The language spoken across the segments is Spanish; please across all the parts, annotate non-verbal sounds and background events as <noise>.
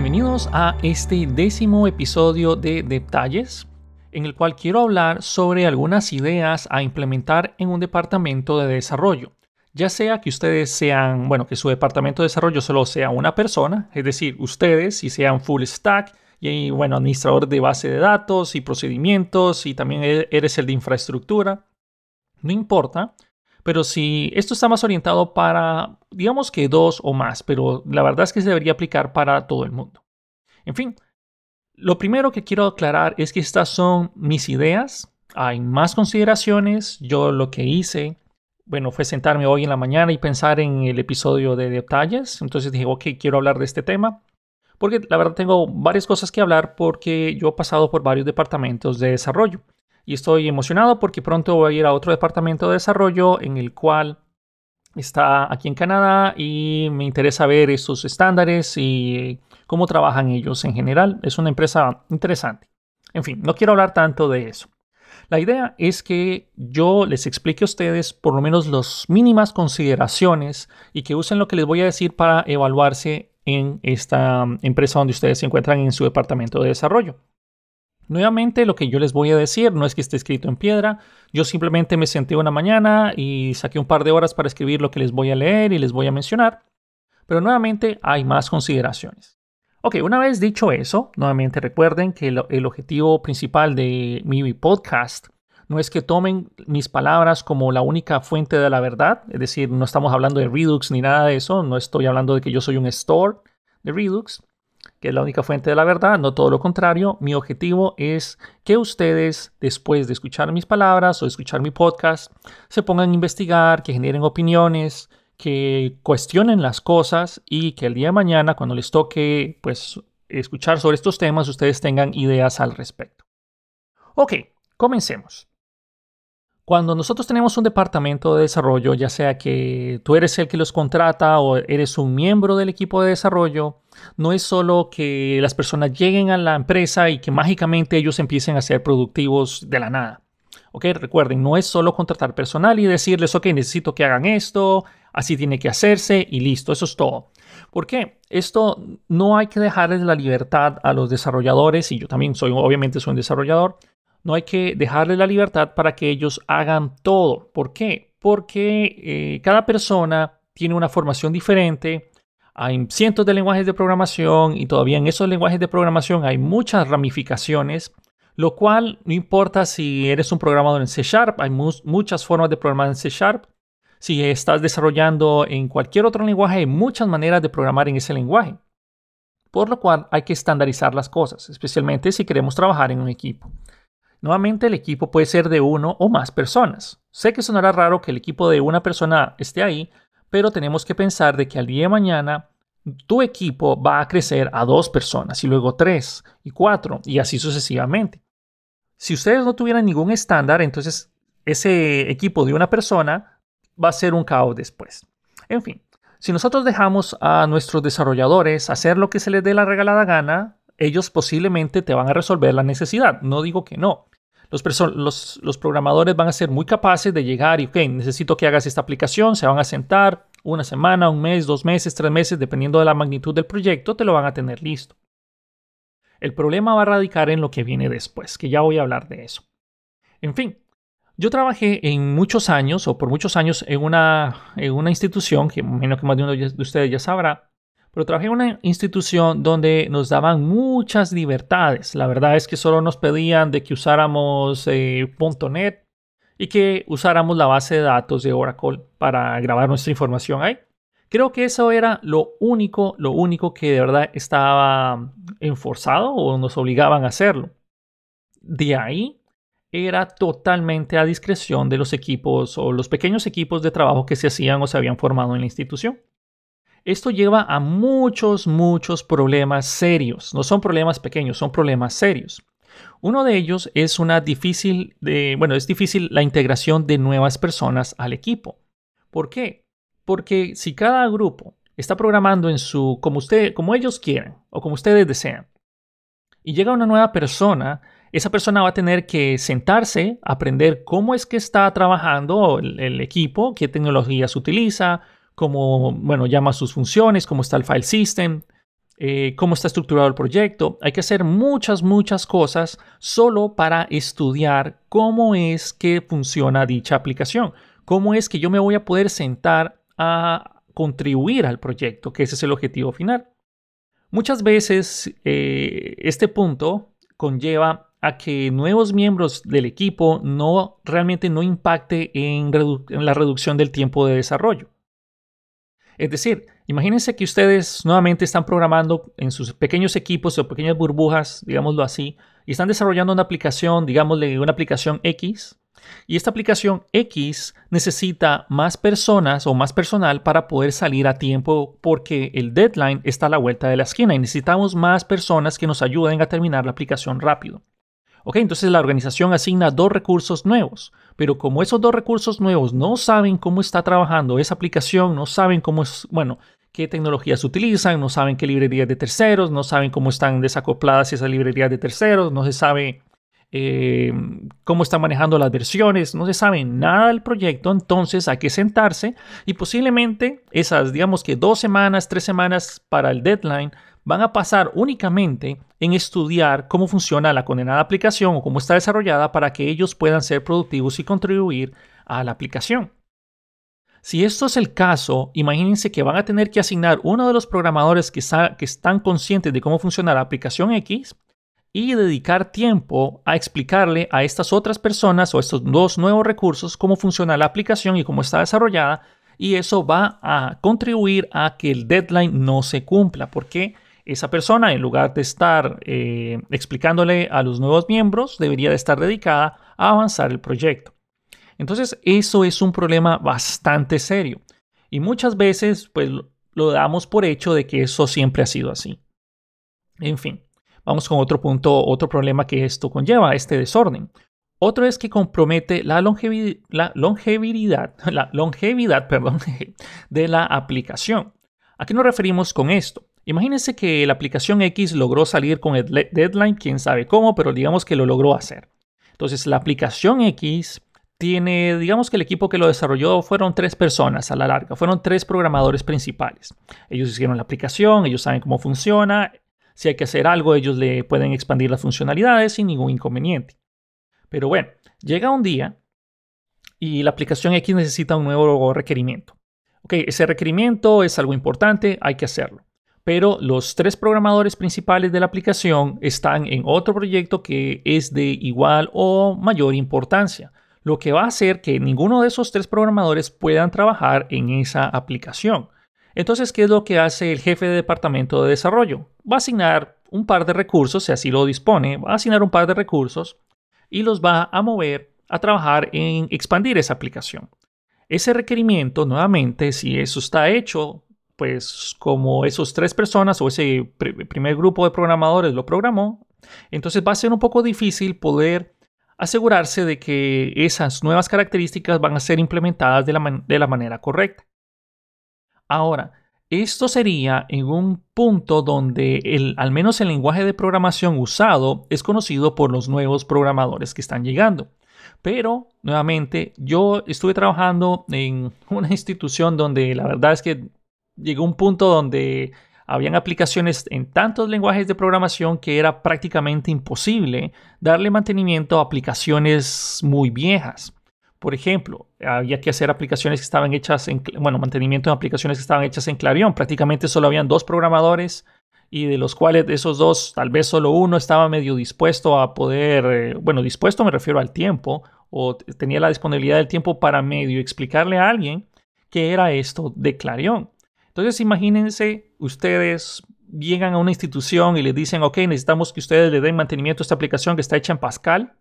Bienvenidos a este décimo episodio de Detalles, en el cual quiero hablar sobre algunas ideas a implementar en un departamento de desarrollo. Ya sea que ustedes sean, bueno, que su departamento de desarrollo solo sea una persona, es decir, ustedes y sean full stack y, bueno, administrador de base de datos y procedimientos y también e-, eres el de infraestructura. No importa, pero si esto está más orientado para, digamos que dos o más, pero la verdad es que se debería aplicar para todo el mundo. En fin, lo primero que quiero aclarar es que estas son mis ideas. Hay más consideraciones. Yo lo que hice, bueno, fue sentarme hoy en la mañana y pensar en el episodio de detalles. Entonces dije, ok, quiero hablar de este tema. Porque la verdad tengo varias cosas que hablar porque yo he pasado por varios departamentos de desarrollo y estoy emocionado porque pronto voy a ir a otro departamento de desarrollo en el cual está aquí en Canadá y me interesa ver esos estándares y cómo trabajan ellos en general. Es una empresa interesante. En fin, no quiero hablar tanto de eso. La idea es que yo les explique a ustedes por lo menos las mínimas consideraciones y que usen lo que les voy a decir para evaluarse en esta empresa donde ustedes se encuentran en su departamento de desarrollo. Nuevamente, lo que yo les voy a decir no es que esté escrito en piedra. Yo simplemente me senté una mañana y saqué un par de horas para escribir lo que les voy a leer y les voy a mencionar. Pero nuevamente hay más consideraciones. Ok, una vez dicho eso, nuevamente recuerden que el, objetivo principal de mi podcast no es que tomen mis palabras como la única fuente de la verdad, es decir, no estamos hablando de Redux ni nada de eso, no estoy hablando de que yo soy un store de Redux, que es la única fuente de la verdad, no todo lo contrario. Mi objetivo es que ustedes, después de escuchar mis palabras o escuchar mi podcast, se pongan a investigar, que generen opiniones, que cuestionen las cosas y que el día de mañana, cuando les toque pues, escuchar sobre estos temas, ustedes tengan ideas al respecto. Ok, comencemos. Cuando nosotros tenemos un departamento de desarrollo, ya sea que tú eres el que los contrata o eres un miembro del equipo de desarrollo, no es solo que las personas lleguen a la empresa y que mágicamente ellos empiecen a ser productivos de la nada. Ok, recuerden, no es solo contratar personal y decirles, ok, necesito que hagan esto, así tiene que hacerse y listo, eso es todo. ¿Por qué? Esto no hay que dejarles la libertad a los desarrolladores, y yo también soy, obviamente soy un desarrollador, no hay que dejarle la libertad para que ellos hagan todo. ¿Por qué? Porque eh, cada persona tiene una formación diferente. Hay cientos de lenguajes de programación y todavía en esos lenguajes de programación hay muchas ramificaciones, lo cual no importa si eres un programador en C Sharp, hay muchas formas de programar en C Sharp. Si estás desarrollando en cualquier otro lenguaje, hay muchas maneras de programar en ese lenguaje. Por lo cual hay que estandarizar las cosas, especialmente si queremos trabajar en un equipo. Nuevamente el equipo puede ser de uno o más personas. Sé que sonará raro que el equipo de una persona esté ahí, pero tenemos que pensar de que al día de mañana tu equipo va a crecer a dos personas y luego tres y cuatro y así sucesivamente. Si ustedes no tuvieran ningún estándar, entonces ese equipo de una persona va a ser un caos después. En fin, si nosotros dejamos a nuestros desarrolladores hacer lo que se les dé la regalada gana, ellos posiblemente te van a resolver la necesidad. No digo que no. Los, los, programadores van a ser muy capaces de llegar y, ok, necesito que hagas esta aplicación, se van a sentar una semana, un mes, dos meses, tres meses, dependiendo de la magnitud del proyecto, te lo van a tener listo. El problema va a radicar en lo que viene después, que ya voy a hablar de eso. En fin, yo trabajé en muchos años, o por muchos años, en una, en una institución, que menos que más de uno de ustedes ya sabrá, pero trabajé en una institución donde nos daban muchas libertades. La verdad es que solo nos pedían de que usáramos eh, .NET y que usáramos la base de datos de Oracle para grabar nuestra información ahí. Creo que eso era lo único, lo único que de verdad estaba enforzado o nos obligaban a hacerlo. De ahí era totalmente a discreción de los equipos o los pequeños equipos de trabajo que se hacían o se habían formado en la institución. Esto lleva a muchos, muchos problemas serios. No son problemas pequeños, son problemas serios. Uno de ellos es una difícil, de, bueno, es difícil la integración de nuevas personas al equipo. ¿Por qué? Porque si cada grupo está programando en su como usted, como ellos quieren o como ustedes desean, y llega una nueva persona, esa persona va a tener que sentarse, aprender cómo es que está trabajando el equipo, qué tecnologías utiliza, cómo, bueno, llama sus funciones, cómo está el file system, eh, cómo está estructurado el proyecto. Hay que hacer muchas, muchas cosas solo para estudiar cómo es que funciona dicha aplicación. Cómo es que yo me voy a poder sentar a contribuir al proyecto, que ese es el objetivo final. Muchas veces eh, este punto conlleva a que nuevos miembros del equipo no realmente no impacte en, en la reducción del tiempo de desarrollo. Es decir, imagínense que ustedes nuevamente están programando en sus pequeños equipos o pequeñas burbujas, digámoslo así, y están desarrollando una aplicación, digámosle una aplicación X, y esta aplicación X necesita más personas o más personal para poder salir a tiempo porque el deadline está a la vuelta de la esquina y necesitamos más personas que nos ayuden a terminar la aplicación rápido. Ok, entonces la organización asigna dos recursos nuevos, pero como esos dos recursos nuevos no saben cómo está trabajando esa aplicación, no saben cómo es, bueno, qué tecnologías utilizan, no saben qué librerías de terceros, no saben cómo están desacopladas esas librerías de terceros, no se sabe eh, cómo están manejando las versiones, no se sabe nada del proyecto, entonces hay que sentarse y posiblemente esas, digamos que dos semanas, tres semanas para el deadline, van a pasar únicamente en estudiar cómo funciona la condenada aplicación o cómo está desarrollada para que ellos puedan ser productivos y contribuir a la aplicación. Si esto es el caso, imagínense que van a tener que asignar uno de los programadores que, que están conscientes de cómo funciona la aplicación X y dedicar tiempo a explicarle a estas otras personas o estos dos nuevos recursos cómo funciona la aplicación y cómo está desarrollada y eso va a contribuir a que el deadline no se cumpla porque esa persona, en lugar de estar eh, explicándole a los nuevos miembros, debería de estar dedicada a avanzar el proyecto. Entonces, eso es un problema bastante serio. Y muchas veces, pues, lo damos por hecho de que eso siempre ha sido así. En fin, vamos con otro punto, otro problema que esto conlleva, este desorden. Otro es que compromete la longevidad, la longevidad, <laughs> la longevidad perdón, <laughs> de la aplicación. ¿A qué nos referimos con esto? Imagínense que la aplicación X logró salir con el deadline, quién sabe cómo, pero digamos que lo logró hacer. Entonces, la aplicación X tiene, digamos que el equipo que lo desarrolló fueron tres personas a la larga, fueron tres programadores principales. Ellos hicieron la aplicación, ellos saben cómo funciona, si hay que hacer algo, ellos le pueden expandir las funcionalidades sin ningún inconveniente. Pero bueno, llega un día y la aplicación X necesita un nuevo requerimiento. Ok, ese requerimiento es algo importante, hay que hacerlo pero los tres programadores principales de la aplicación están en otro proyecto que es de igual o mayor importancia, lo que va a hacer que ninguno de esos tres programadores puedan trabajar en esa aplicación. Entonces, ¿qué es lo que hace el jefe de departamento de desarrollo? Va a asignar un par de recursos, si así lo dispone, va a asignar un par de recursos y los va a mover a trabajar en expandir esa aplicación. Ese requerimiento, nuevamente, si eso está hecho pues como esos tres personas o ese primer grupo de programadores lo programó, entonces va a ser un poco difícil poder asegurarse de que esas nuevas características van a ser implementadas de la, de la manera correcta. Ahora, esto sería en un punto donde el, al menos el lenguaje de programación usado es conocido por los nuevos programadores que están llegando. Pero, nuevamente, yo estuve trabajando en <laughs> una institución donde la verdad es que llegó un punto donde habían aplicaciones en tantos lenguajes de programación que era prácticamente imposible darle mantenimiento a aplicaciones muy viejas. Por ejemplo, había que hacer aplicaciones que estaban hechas en, bueno, mantenimiento de aplicaciones que estaban hechas en Clarion. Prácticamente solo habían dos programadores y de los cuales de esos dos, tal vez solo uno estaba medio dispuesto a poder, eh, bueno, dispuesto me refiero al tiempo, o tenía la disponibilidad del tiempo para medio explicarle a alguien qué era esto de Clarion. Entonces imagínense, ustedes llegan a una institución y le dicen, ok, necesitamos que ustedes le den mantenimiento a esta aplicación que está hecha en Pascal.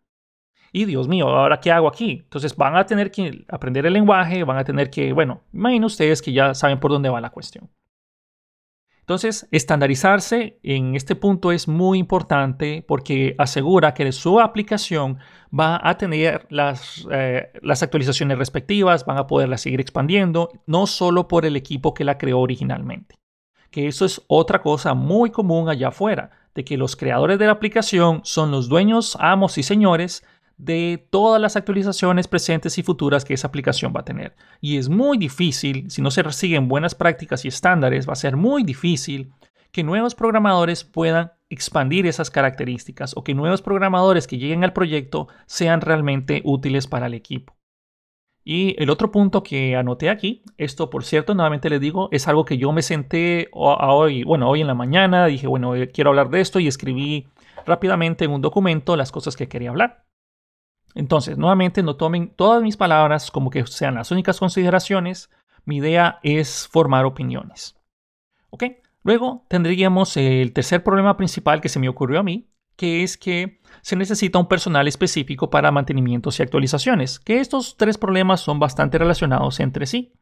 Y Dios mío, ¿ahora qué hago aquí? Entonces van a tener que aprender el lenguaje, van a tener que, bueno, imaginen ustedes que ya saben por dónde va la cuestión. Entonces, estandarizarse en este punto es muy importante porque asegura que su aplicación va a tener las, eh, las actualizaciones respectivas, van a poderla seguir expandiendo, no solo por el equipo que la creó originalmente. Que eso es otra cosa muy común allá afuera, de que los creadores de la aplicación son los dueños, amos y señores de todas las actualizaciones presentes y futuras que esa aplicación va a tener. Y es muy difícil, si no se siguen buenas prácticas y estándares, va a ser muy difícil que nuevos programadores puedan expandir esas características o que nuevos programadores que lleguen al proyecto sean realmente útiles para el equipo. Y el otro punto que anoté aquí, esto por cierto, nuevamente les digo, es algo que yo me senté hoy, bueno, hoy en la mañana, dije, bueno, eh, quiero hablar de esto y escribí rápidamente en un documento las cosas que quería hablar. Entonces, nuevamente, no tomen todas mis palabras como que sean las únicas consideraciones. Mi idea es formar opiniones. ¿Ok? Luego tendríamos el tercer problema principal que se me ocurrió a mí, que es que se necesita un personal específico para mantenimientos y actualizaciones, que estos tres problemas son bastante relacionados entre sí.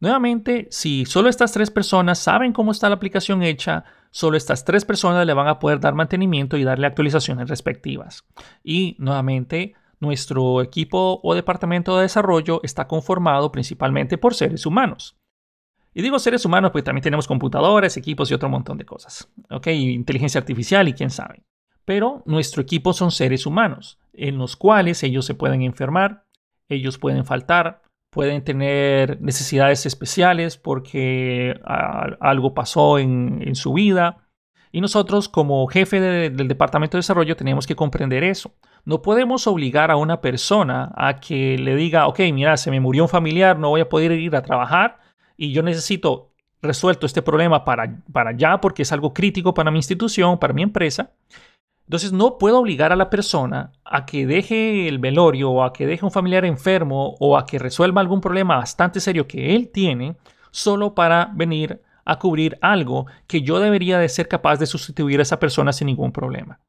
Nuevamente, si solo estas tres personas saben cómo está la aplicación hecha, solo estas tres personas le van a poder dar mantenimiento y darle actualizaciones respectivas. Y nuevamente, nuestro equipo o departamento de desarrollo está conformado principalmente por seres humanos. Y digo seres humanos porque también tenemos computadores, equipos y otro montón de cosas. ¿Ok? Inteligencia artificial y quién sabe. Pero nuestro equipo son seres humanos, en los cuales ellos se pueden enfermar, ellos pueden faltar, pueden tener necesidades especiales porque algo pasó en, su vida. Y nosotros como jefe del departamento de desarrollo tenemos que comprender eso. No podemos obligar a una persona a que le diga, ok, mira, se me murió un familiar, no voy a poder ir a trabajar y yo necesito resuelto este problema para, para ya porque es algo crítico para mi institución, para mi empresa. Entonces no puedo obligar a la persona a que deje el velorio o a que deje un familiar enfermo o a que resuelva algún problema bastante serio que él tiene solo para venir a cubrir algo que yo debería de ser capaz de sustituir a esa persona sin ningún problema.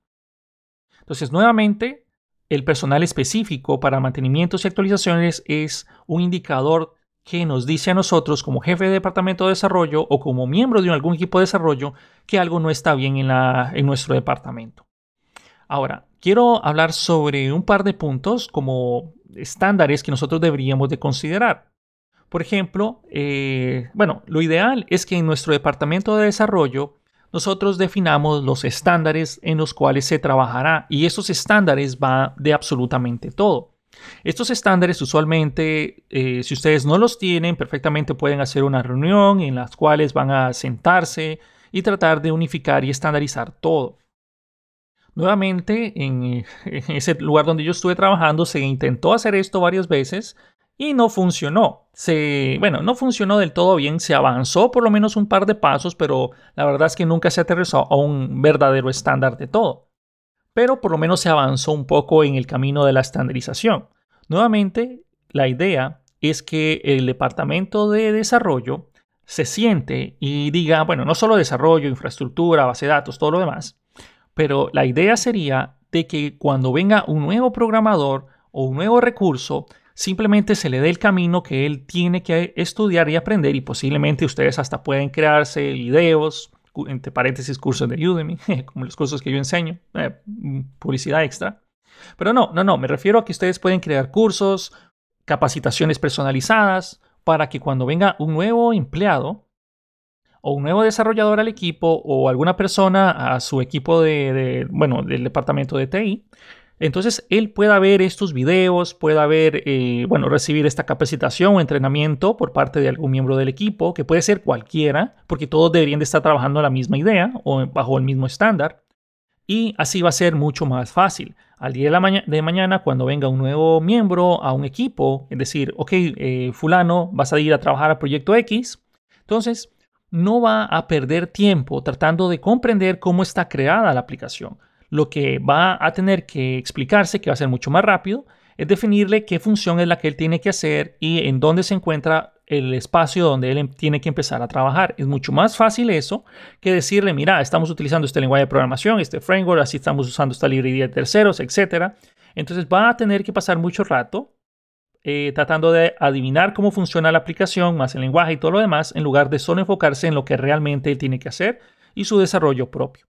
Entonces, nuevamente, el personal específico para mantenimientos y actualizaciones es un indicador que nos dice a nosotros como jefe de departamento de desarrollo o como miembro de algún equipo de desarrollo que algo no está bien en, la, en nuestro departamento. Ahora, quiero hablar sobre un par de puntos como estándares que nosotros deberíamos de considerar. Por ejemplo, eh, bueno, lo ideal es que en nuestro departamento de desarrollo nosotros definamos los estándares en los cuales se trabajará y esos estándares van de absolutamente todo. Estos estándares usualmente, eh, si ustedes no los tienen, perfectamente pueden hacer una reunión en las cuales van a sentarse y tratar de unificar y estandarizar todo. Nuevamente, en, <laughs> ese lugar donde yo estuve trabajando, se intentó hacer esto varias veces y no funcionó. Se, bueno, no funcionó del todo bien, se avanzó por lo menos un par de pasos, pero la verdad es que nunca se aterrizó a un verdadero estándar de todo pero por lo menos se avanzó un poco en el camino de la estandarización. Nuevamente, la idea es que el departamento de desarrollo se siente y diga, bueno, no solo desarrollo, infraestructura, base de datos, todo lo demás, pero la idea sería de que cuando venga un nuevo programador o un nuevo recurso, simplemente se le dé el camino que él tiene que estudiar y aprender y posiblemente ustedes hasta pueden crearse videos, entre paréntesis, cursos de Udemy, <laughs> como los cursos que yo enseño, eh, publicidad extra. Pero no, no, no, me refiero a que ustedes pueden crear cursos, capacitaciones personalizadas, para que cuando venga un nuevo empleado o un nuevo desarrollador al equipo o alguna persona a su equipo de bueno, del departamento de TI, entonces él pueda ver estos videos, pueda ver, eh, bueno, recibir esta capacitación o entrenamiento por parte de algún miembro del equipo, que puede ser cualquiera, porque todos deberían de estar trabajando la misma idea o bajo el mismo estándar. Y así va a ser mucho más fácil. Al día de, mañana, cuando venga un nuevo miembro a un equipo, es decir, ok, eh, fulano, vas a ir a trabajar al proyecto X, entonces no va a perder tiempo tratando de comprender cómo está creada la aplicación lo que va a tener que explicarse, que va a ser mucho más rápido, es definirle qué función es la que él tiene que hacer y en dónde se encuentra el espacio donde él em, tiene que empezar a trabajar. Es mucho más fácil eso que decirle, mira, estamos utilizando este lenguaje de programación, este framework, así estamos usando esta librería de terceros, etc. Entonces va a tener que pasar mucho rato eh, tratando de adivinar cómo funciona la aplicación, más el lenguaje y todo lo demás, en lugar de solo enfocarse en lo que realmente él tiene que hacer y su desarrollo propio.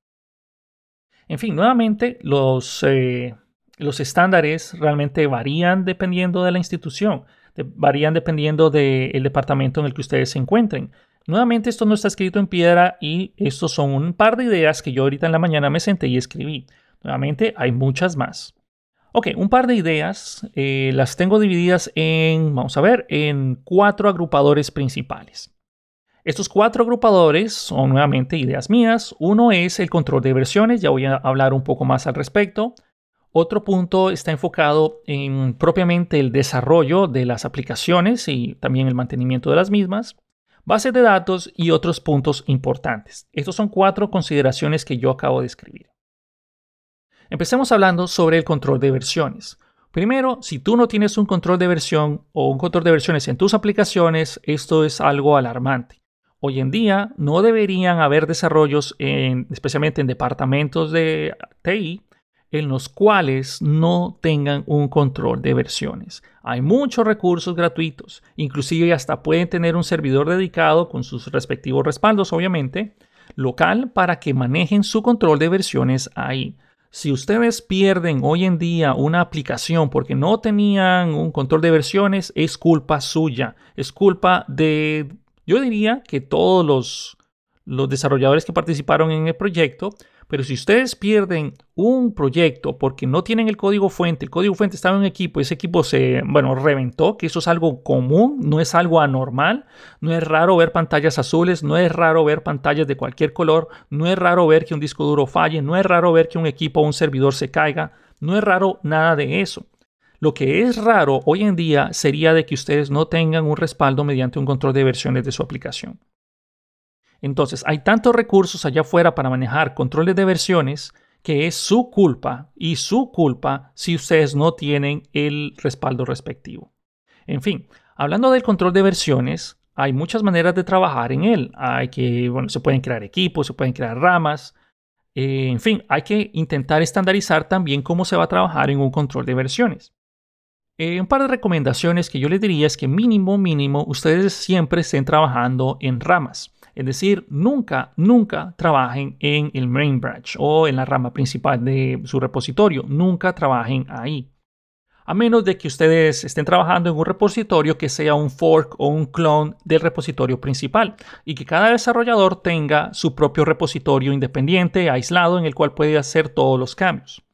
En fin, nuevamente los, eh, los estándares realmente varían dependiendo de la institución, varían dependiendo del departamento en el que ustedes se encuentren. Nuevamente esto no está escrito en piedra y estos son un par de ideas que yo ahorita en la mañana me senté y escribí. Nuevamente hay muchas más. Ok, un par de ideas eh, las tengo divididas en, vamos a ver, en cuatro agrupadores principales. Estos cuatro agrupadores son nuevamente ideas mías. Uno es el control de versiones, ya voy a hablar un poco más al respecto. Otro punto está enfocado en propiamente el desarrollo de las aplicaciones y también el mantenimiento de las mismas, bases de datos y otros puntos importantes. Estos son cuatro consideraciones que yo acabo de escribir. Empecemos hablando sobre el control de versiones. Primero, si tú no tienes un control de versión o un control de versiones en tus aplicaciones, esto es algo alarmante. Hoy en día no deberían haber desarrollos, especialmente en departamentos de TI, en los cuales no tengan un control de versiones. Hay muchos recursos gratuitos, inclusive hasta pueden tener un servidor dedicado con sus respectivos respaldos, obviamente, local para que manejen su control de versiones ahí. Si ustedes pierden hoy en día una aplicación porque no tenían un control de versiones, es culpa suya, es culpa de, yo diría que todos los, los desarrolladores que participaron en el proyecto, pero si ustedes pierden un proyecto porque no tienen el código fuente, el código fuente estaba en un equipo ese equipo se, bueno, reventó, que eso es algo común, no es algo anormal, no es raro ver pantallas azules, no es raro ver pantallas de cualquier color, no es raro ver que un disco duro falle, no es raro ver que un equipo o un servidor se caiga, no es raro nada de eso. Lo que es raro hoy en día sería de que ustedes no tengan un respaldo mediante un control de versiones de su aplicación. Entonces, hay tantos recursos allá afuera para manejar controles de versiones que es su culpa y su culpa si ustedes no tienen el respaldo respectivo. En fin, hablando del control de versiones, hay muchas maneras de trabajar en él. Hay que, bueno, se pueden crear equipos, se pueden crear ramas. Eh, en fin, hay que intentar estandarizar también cómo se va a trabajar en un control de versiones. Eh, un par de recomendaciones que yo les diría es que mínimo, mínimo, ustedes siempre estén trabajando en ramas. Es decir, nunca, nunca trabajen en el main branch o en la rama principal de su repositorio. Nunca trabajen ahí. A menos de que ustedes estén trabajando en un repositorio que sea un fork o un clone del repositorio principal y que cada desarrollador tenga su propio repositorio independiente, aislado, en el cual puede hacer todos los cambios.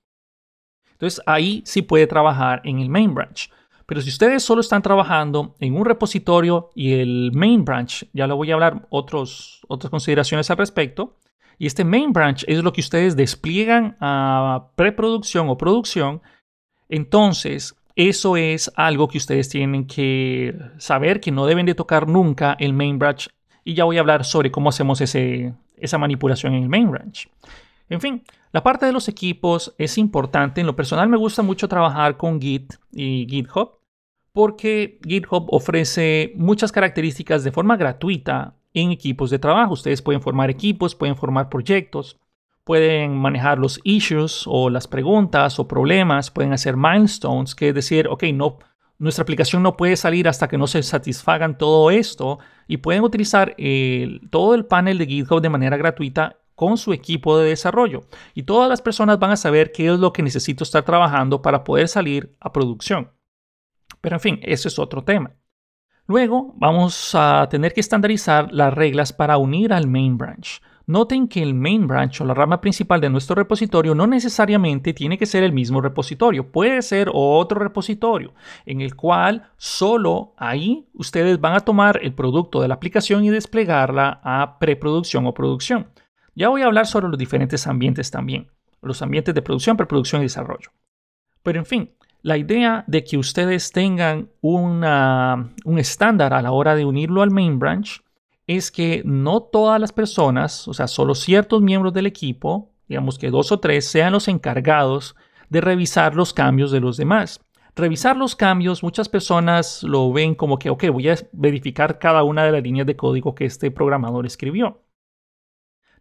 Entonces ahí sí puede trabajar en el main branch. Pero si ustedes solo están trabajando en un repositorio y el main branch, ya lo voy a hablar otros, otras consideraciones al respecto, y este main branch es lo que ustedes despliegan a preproducción o producción, entonces eso es algo que ustedes tienen que saber que no deben de tocar nunca el main branch y ya voy a hablar sobre cómo hacemos ese, esa manipulación en el main branch. En fin, la parte de los equipos es importante. En lo personal me gusta mucho trabajar con Git y GitHub porque GitHub ofrece muchas características de forma gratuita en equipos de trabajo. Ustedes pueden formar equipos, pueden formar proyectos, pueden manejar los issues o las preguntas o problemas, pueden hacer milestones, que es decir, ok, no, nuestra aplicación no puede salir hasta que no se satisfagan todo esto y pueden utilizar todo el panel de GitHub de manera gratuita con su equipo de desarrollo y todas las personas van a saber qué es lo que necesito estar trabajando para poder salir a producción. Pero en fin, ese es otro tema. Luego vamos a tener que estandarizar las reglas para unir al main branch. Noten que el main branch o la rama principal de nuestro repositorio no necesariamente tiene que ser el mismo repositorio, puede ser otro repositorio en el cual solo ahí ustedes van a tomar el producto de la aplicación y desplegarla a preproducción o producción. Ya voy a hablar sobre los diferentes ambientes también, los ambientes de producción, preproducción y desarrollo. Pero en fin, la idea de que ustedes tengan un estándar a la hora de unirlo al main branch es que no todas las personas, o sea, solo ciertos miembros del equipo, digamos que dos o tres, sean los encargados de revisar los cambios de los demás. Revisar los cambios, muchas personas lo ven como que, ok, voy a verificar cada una de las líneas de código que este programador escribió.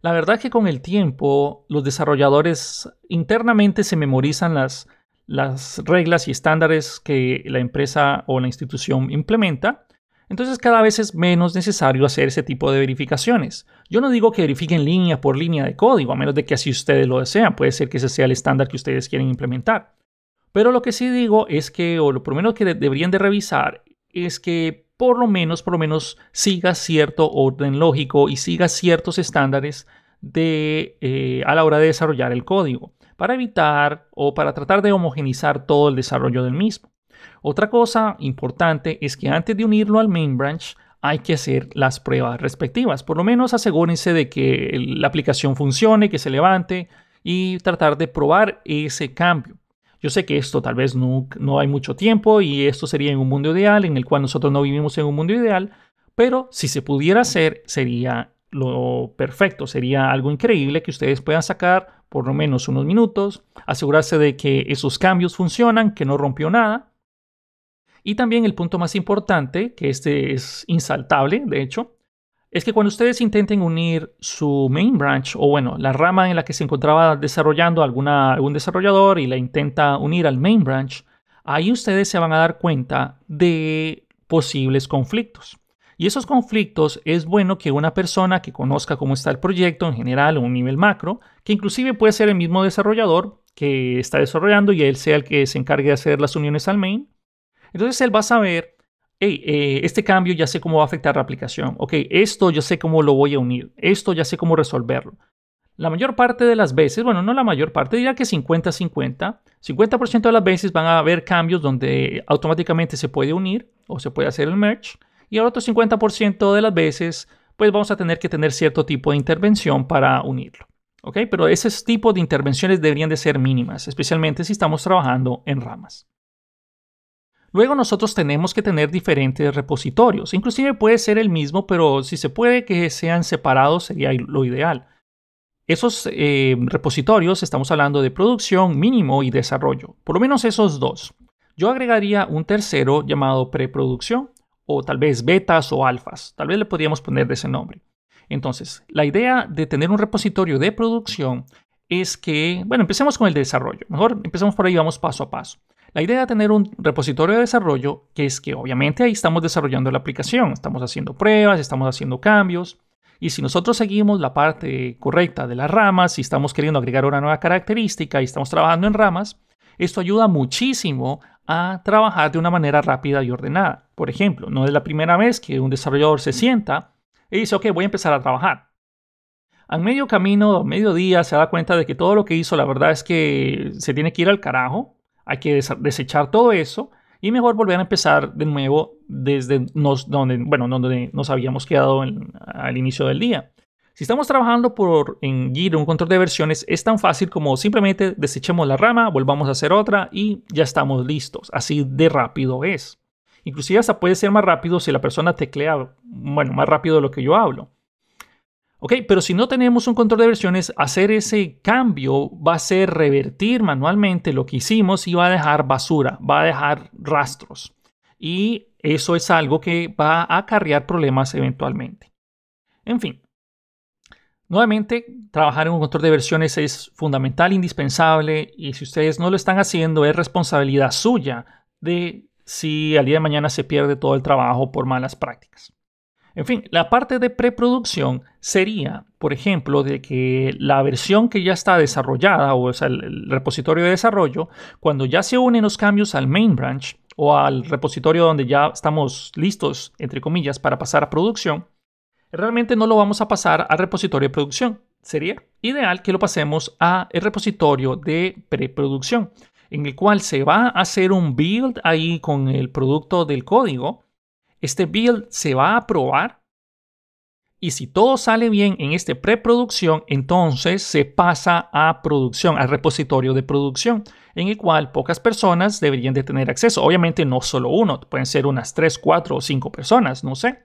La verdad es que con el tiempo los desarrolladores internamente se memorizan las, las reglas y estándares que la empresa o la institución implementa, entonces cada vez es menos necesario hacer ese tipo de verificaciones. Yo no digo que verifiquen línea por línea de código, a menos de que así ustedes lo desean. Puede ser que ese sea el estándar que ustedes quieren implementar. Pero lo que sí digo es que, o lo primero que deberían de revisar es que por lo menos, por lo menos siga cierto orden lógico y siga ciertos estándares de, eh, a la hora de desarrollar el código para evitar o para tratar de homogenizar todo el desarrollo del mismo. Otra cosa importante es que antes de unirlo al main branch hay que hacer las pruebas respectivas. Por lo menos asegúrense de que la aplicación funcione, que se levante y tratar de probar ese cambio. Yo sé que esto tal vez no, no hay mucho tiempo y esto sería en un mundo ideal en el cual nosotros no vivimos en un mundo ideal, pero si se pudiera hacer sería lo perfecto, sería algo increíble que ustedes puedan sacar por lo menos unos minutos, asegurarse de que esos cambios funcionan, que no rompió nada. Y también el punto más importante, que este es insaltable, de hecho, es que cuando ustedes intenten unir su main branch o bueno, la rama en la que se encontraba desarrollando algún desarrollador y la intenta unir al main branch, ahí ustedes se van a dar cuenta de posibles conflictos. Y esos conflictos es bueno que una persona que conozca cómo está el proyecto en general o un nivel macro, que inclusive puede ser el mismo desarrollador que está desarrollando y él sea el que se encargue de hacer las uniones al main. Entonces él va a saber hey, eh, este cambio ya sé cómo va a afectar la aplicación. Ok, esto ya sé cómo lo voy a unir. Esto ya sé cómo resolverlo. La mayor parte de las veces, bueno, no la mayor parte, diría que 50-50. 50%, de las veces van a haber cambios donde automáticamente se puede unir o se puede hacer el merge. Y el otro 50% de las veces, pues vamos a tener que tener cierto tipo de intervención para unirlo. ¿Ok? Pero ese tipo de intervenciones deberían de ser mínimas, especialmente si estamos trabajando en ramas. Luego nosotros tenemos que tener diferentes repositorios. Inclusive puede ser el mismo, pero si se puede que sean separados sería lo ideal. Esos eh, repositorios estamos hablando de producción, mínimo y desarrollo. Por lo menos esos dos. Yo agregaría un tercero llamado preproducción o tal vez betas o alfas. Tal vez le podríamos poner de ese nombre. Entonces, la idea de tener un repositorio de producción es que, bueno, empecemos con el desarrollo. Mejor empecemos por ahí, vamos paso a paso. La idea de tener un repositorio de desarrollo, que es que obviamente ahí estamos desarrollando la aplicación, estamos haciendo pruebas, estamos haciendo cambios, y si nosotros seguimos la parte correcta de las ramas, si estamos queriendo agregar una nueva característica y estamos trabajando en ramas, esto ayuda muchísimo a trabajar de una manera rápida y ordenada. Por ejemplo, no es la primera vez que un desarrollador se sienta y dice, ok, voy a empezar a trabajar. A medio camino, medio día, se da cuenta de que todo lo que hizo, la verdad es que se tiene que ir al carajo hay que desechar todo eso y mejor volver a empezar de nuevo desde nos, donde, bueno, donde nos habíamos quedado al inicio del día. Si estamos trabajando por, en Git, un control de versiones, es tan fácil como simplemente desechemos la rama, volvamos a hacer otra y ya estamos listos. Así de rápido es. Inclusive hasta puede ser más rápido si la persona teclea, bueno, más rápido de lo que yo hablo. Ok, pero si no tenemos un control de versiones, hacer ese cambio va a ser revertir manualmente lo que hicimos y va a dejar basura, va a dejar rastros. Y eso es algo que va a acarrear problemas eventualmente. En fin, nuevamente, trabajar en un control de versiones es fundamental, indispensable, y si ustedes no lo están haciendo, es responsabilidad suya de si al día de mañana se pierde todo el trabajo por malas prácticas. En fin, la parte de preproducción sería, por ejemplo, de que la versión que ya está desarrollada, o sea, el, repositorio de desarrollo, cuando ya se unen los cambios al main branch o al repositorio donde ya estamos listos, entre comillas, para pasar a producción, realmente no lo vamos a pasar al repositorio de producción. Sería ideal que lo pasemos al repositorio de preproducción, en el cual se va a hacer un build ahí con el producto del código este build se va a probar y si todo sale bien en este preproducción, entonces se pasa a producción, al repositorio de producción, en el cual pocas personas deberían de tener acceso. Obviamente no solo uno, pueden ser unas 3, 4 o 5 personas, no sé.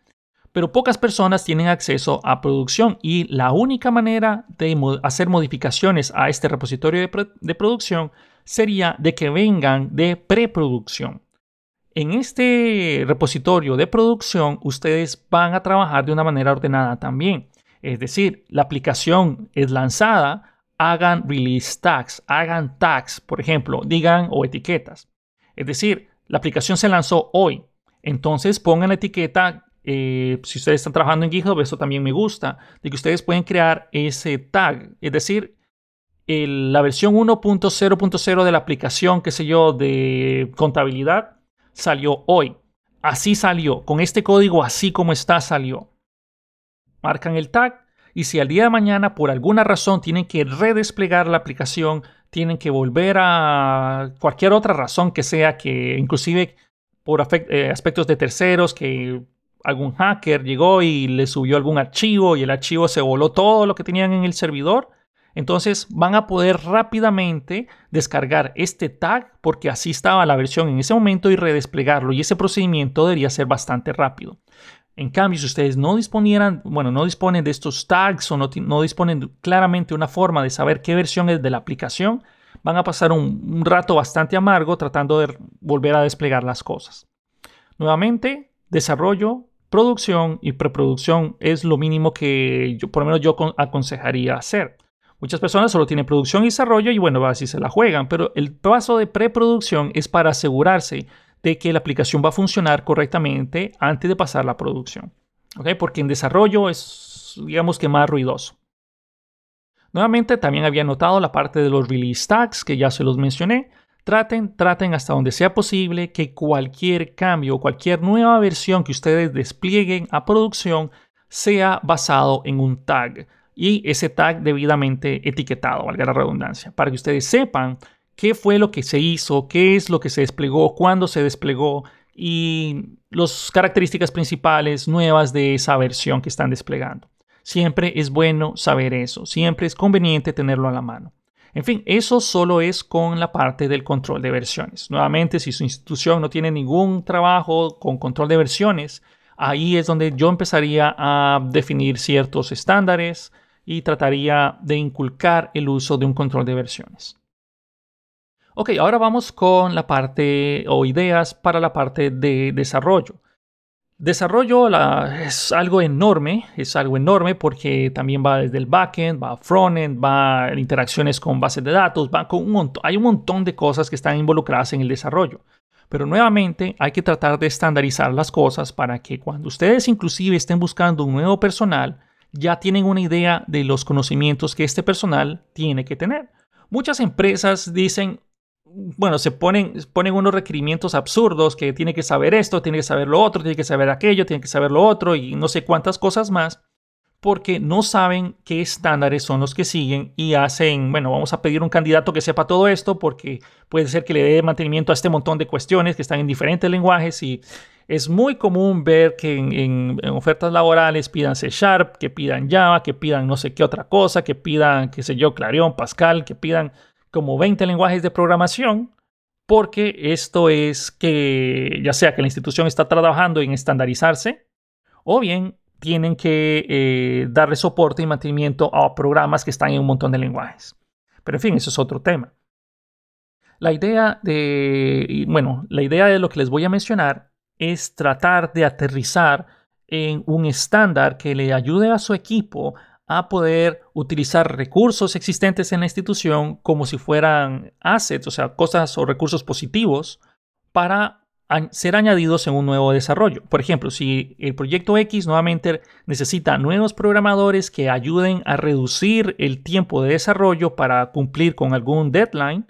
Pero pocas personas tienen acceso a producción y la única manera de hacer modificaciones a este repositorio de, de producción sería de que vengan de preproducción. En este repositorio de producción, ustedes van a trabajar de una manera ordenada también. Es decir, la aplicación es lanzada, hagan release tags, hagan tags, por ejemplo, digan o etiquetas. Es decir, la aplicación se lanzó hoy. Entonces pongan la etiqueta, eh, si ustedes están trabajando en GitHub, eso también me gusta, de que ustedes pueden crear ese tag. Es decir, la versión 1.0.0 de la aplicación, qué sé yo, de contabilidad, salió hoy. Así salió. Con este código así como está salió. Marcan el tag y si al día de mañana por alguna razón tienen que redesplegar la aplicación, tienen que volver a cualquier otra razón que sea que inclusive por eh, aspectos de terceros que algún hacker llegó y le subió algún archivo y el archivo se voló todo lo que tenían en el servidor, entonces van a poder rápidamente descargar este tag porque así estaba la versión en ese momento y redesplegarlo y ese procedimiento debería ser bastante rápido. En cambio, si ustedes no disponieran, bueno, no disponen de estos tags o no, disponen claramente una forma de saber qué versión es de la aplicación, van a pasar un, rato bastante amargo tratando de volver a desplegar las cosas. Nuevamente, desarrollo, producción y preproducción es lo mínimo que yo, por lo menos yo aconsejaría hacer. Muchas personas solo tienen producción y desarrollo y bueno, así se la juegan, pero el paso de preproducción es para asegurarse de que la aplicación va a funcionar correctamente antes de pasar la producción. Porque en desarrollo es, digamos que más ruidoso. Nuevamente, también había notado la parte de los release tags, que ya se los mencioné. Traten, traten hasta donde sea posible que cualquier cambio o cualquier nueva versión que ustedes desplieguen a producción sea basado en un tag y ese tag debidamente etiquetado, valga la redundancia, para que ustedes sepan qué fue lo que se hizo, qué es lo que se desplegó, cuándo se desplegó y las características principales nuevas de esa versión que están desplegando. Siempre es bueno saber eso, siempre es conveniente tenerlo a la mano. En fin, eso solo es con la parte del control de versiones. Nuevamente, si su institución no tiene ningún trabajo con control de versiones, ahí es donde yo empezaría a definir ciertos estándares y trataría de inculcar el uso de un control de versiones. Ok, ahora vamos con la parte o ideas para la parte de desarrollo. Desarrollo es algo enorme, es algo enorme porque también va desde el backend, va frontend, va interacciones con bases de datos, va con un montón, hay un montón de cosas que están involucradas en el desarrollo. Pero nuevamente hay que tratar de estandarizar las cosas para que cuando ustedes inclusive estén buscando un nuevo personal, ya tienen una idea de los conocimientos que este personal tiene que tener. Muchas empresas dicen, bueno, se ponen, ponen unos requerimientos absurdos que tiene que saber esto, tiene que saber lo otro, tiene que saber aquello, tiene que saber lo otro y no sé cuántas cosas más, porque no saben qué estándares son los que siguen y hacen, bueno, vamos a pedir un candidato que sepa todo esto porque puede ser que le dé mantenimiento a este montón de cuestiones que están en diferentes lenguajes y es muy común ver que en, ofertas laborales pidan C Sharp, que pidan Java, que pidan no sé qué otra cosa, que pidan, qué sé yo, Clarion, Pascal, que pidan como 20 lenguajes de programación, porque esto es que ya sea que la institución está trabajando en estandarizarse, o bien tienen que eh, darle soporte y mantenimiento a programas que están en un montón de lenguajes. Pero en fin, eso es otro tema. La idea de, bueno, la idea de lo que les voy a mencionar es tratar de aterrizar en un estándar que le ayude a su equipo a poder utilizar recursos existentes en la institución como si fueran assets, o sea, cosas o recursos positivos para ser añadidos en un nuevo desarrollo. Por ejemplo, si el proyecto X nuevamente necesita nuevos programadores que ayuden a reducir el tiempo de desarrollo para cumplir con algún deadline,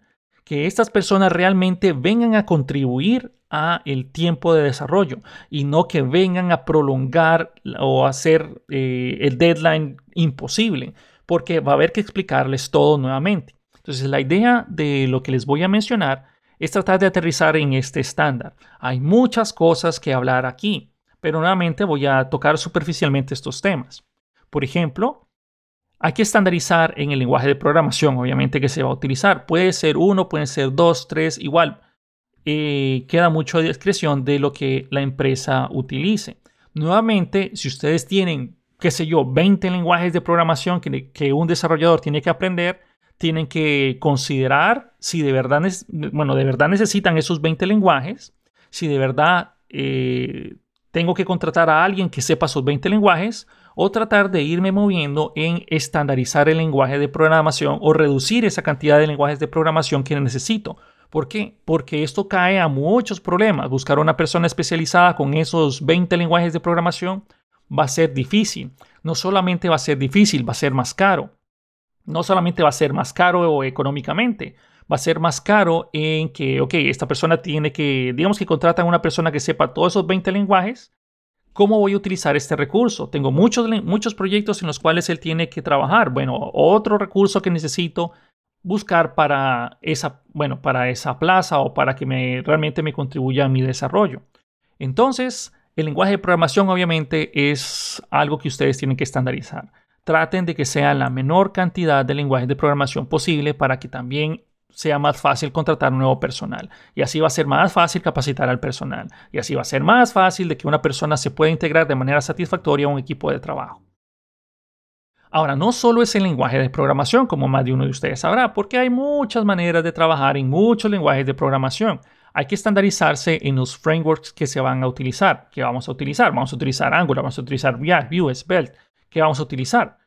que estas personas realmente vengan a contribuir a el tiempo de desarrollo y no que vengan a prolongar o hacer eh, el deadline imposible, porque va a haber que explicarles todo nuevamente. Entonces, la idea de lo que les voy a mencionar es tratar de aterrizar en este estándar. Hay muchas cosas que hablar aquí, pero nuevamente voy a tocar superficialmente estos temas. Por ejemplo, hay que estandarizar en el lenguaje de programación, obviamente, que se va a utilizar. Puede ser uno, pueden ser dos, tres, igual. Eh, queda mucho a discreción de lo que la empresa utilice. Nuevamente, si ustedes tienen, qué sé yo, 20 lenguajes de programación que, un desarrollador tiene que aprender, tienen que considerar si de verdad, bueno, de verdad necesitan esos 20 lenguajes, si de verdad eh, tengo que contratar a alguien que sepa esos 20 lenguajes o tratar de irme moviendo en estandarizar el lenguaje de programación o reducir esa cantidad de lenguajes de programación que necesito. ¿Por qué? Porque esto cae a muchos problemas. Buscar una persona especializada con esos 20 lenguajes de programación va a ser difícil. No solamente va a ser difícil, va a ser más caro. No solamente va a ser más caro económicamente, va a ser más caro en que, ok, esta persona tiene que, digamos que contratan a una persona que sepa todos esos 20 lenguajes. ¿Cómo voy a utilizar este recurso? Tengo muchos, muchos proyectos en los cuales él tiene que trabajar. Bueno, otro recurso que necesito buscar para esa, bueno, para esa plaza o para que me, realmente me contribuya a mi desarrollo. Entonces, El lenguaje de programación obviamente es algo que ustedes tienen que estandarizar. Traten de que sea la menor cantidad de lenguajes de programación posible para que también sea más fácil contratar nuevo personal. Y así va a ser más fácil capacitar al personal. Y así va a ser más fácil de que una persona se pueda integrar de manera satisfactoria a un equipo de trabajo. Ahora, no solo es el lenguaje de programación, como más de uno de ustedes sabrá, porque hay muchas maneras de trabajar en muchos lenguajes de programación hay que estandarizarse en los frameworks que se van a utilizar, que vamos a utilizar. Vamos a utilizar Angular, vamos a utilizar React, Vue, Svelte, que vamos a utilizar.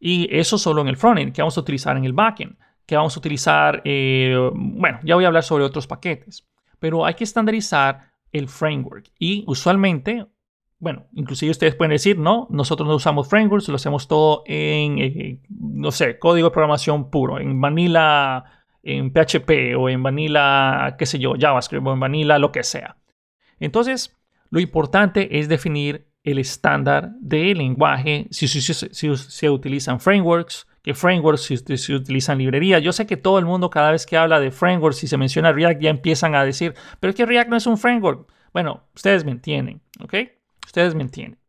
Y eso solo en el frontend, que vamos a utilizar en el backend, que vamos a utilizar, eh, bueno, ya voy a hablar sobre otros paquetes, pero hay que estandarizar el framework y usualmente, bueno, inclusive ustedes pueden decir, no, nosotros no usamos frameworks, lo hacemos todo en, eh, no sé, código de programación puro, en Vanilla en PHP o en Vanilla, qué sé yo, JavaScript o en Vanilla, lo que sea. Entonces, lo importante es definir el estándar del lenguaje, si, se utilizan frameworks, qué frameworks si, se utilizan librerías. Yo sé que todo el mundo cada vez que habla de frameworks, si se menciona React, ya empiezan a decir, pero es que React no es un framework. Bueno, ustedes me entienden, ¿ok? Ustedes me entienden.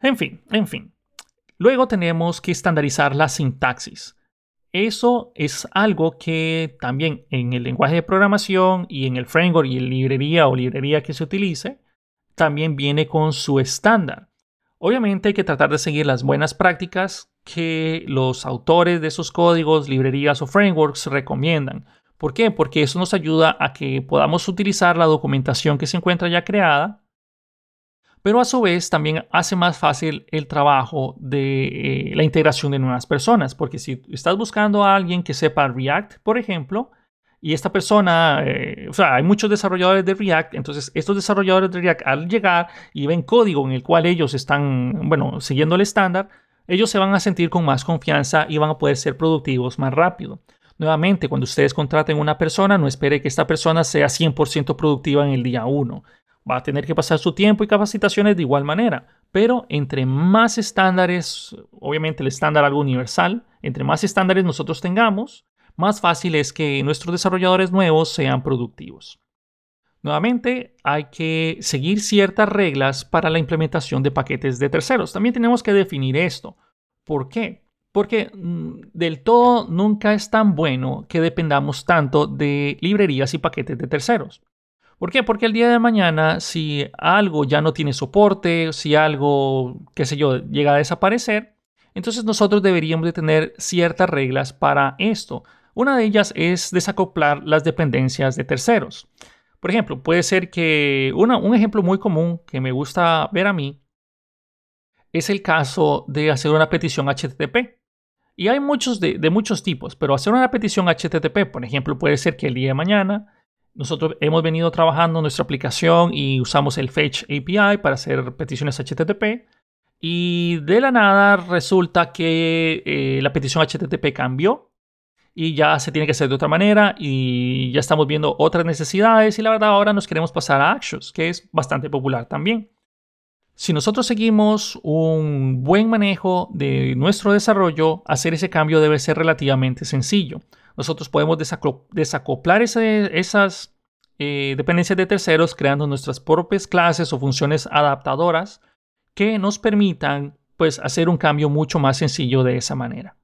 En fin, en fin. Luego tenemos que estandarizar la sintaxis. Eso es algo que también en el lenguaje de programación y en el framework y en librería o librería que se utilice, también viene con su estándar. Obviamente hay que tratar de seguir las buenas prácticas que los autores de esos códigos, librerías o frameworks recomiendan. ¿Por qué? Porque eso nos ayuda a que podamos utilizar la documentación que se encuentra ya creada pero a su vez también hace más fácil el trabajo de eh, la integración de nuevas personas, porque si estás buscando a alguien que sepa React, por ejemplo, y esta persona, eh, o sea, hay muchos desarrolladores de React, entonces estos desarrolladores de React al llegar y ven código en el cual ellos están, bueno, siguiendo el estándar, ellos se van a sentir con más confianza y van a poder ser productivos más rápido. Nuevamente, cuando ustedes contraten una persona, no espere que esta persona sea 100% productiva en el día 1 va a tener que pasar su tiempo y capacitaciones de igual manera. Pero entre más estándares, obviamente el estándar algo universal, entre más estándares nosotros tengamos, más fácil es que nuestros desarrolladores nuevos sean productivos. Nuevamente, hay que seguir ciertas reglas para la implementación de paquetes de terceros. También tenemos que definir esto. ¿Por qué? Porque mm, del todo nunca es tan bueno que dependamos tanto de librerías y paquetes de terceros. ¿Por qué? Porque el día de mañana, si algo ya no tiene soporte, si algo, qué sé yo, llega a desaparecer, entonces nosotros deberíamos de tener ciertas reglas para esto. Una de ellas es desacoplar las dependencias de terceros. Por ejemplo, puede ser que un ejemplo muy común que me gusta ver a mí es el caso de hacer una petición HTTP. Y hay muchos de, de muchos tipos, pero hacer una petición HTTP, por ejemplo, puede ser que el día de mañana nosotros hemos venido trabajando nuestra aplicación y usamos el Fetch API para hacer peticiones HTTP. Y de la nada resulta que eh, la petición HTTP cambió y ya se tiene que hacer de otra manera y ya estamos viendo otras necesidades y la verdad ahora nos queremos pasar a Actions, que es bastante popular también. Si nosotros seguimos un buen manejo de nuestro desarrollo, hacer ese cambio debe ser relativamente sencillo nosotros podemos desacoplar esas eh, dependencias de terceros creando nuestras propias clases o funciones adaptadoras que nos permitan pues hacer un cambio mucho más sencillo de esa manera.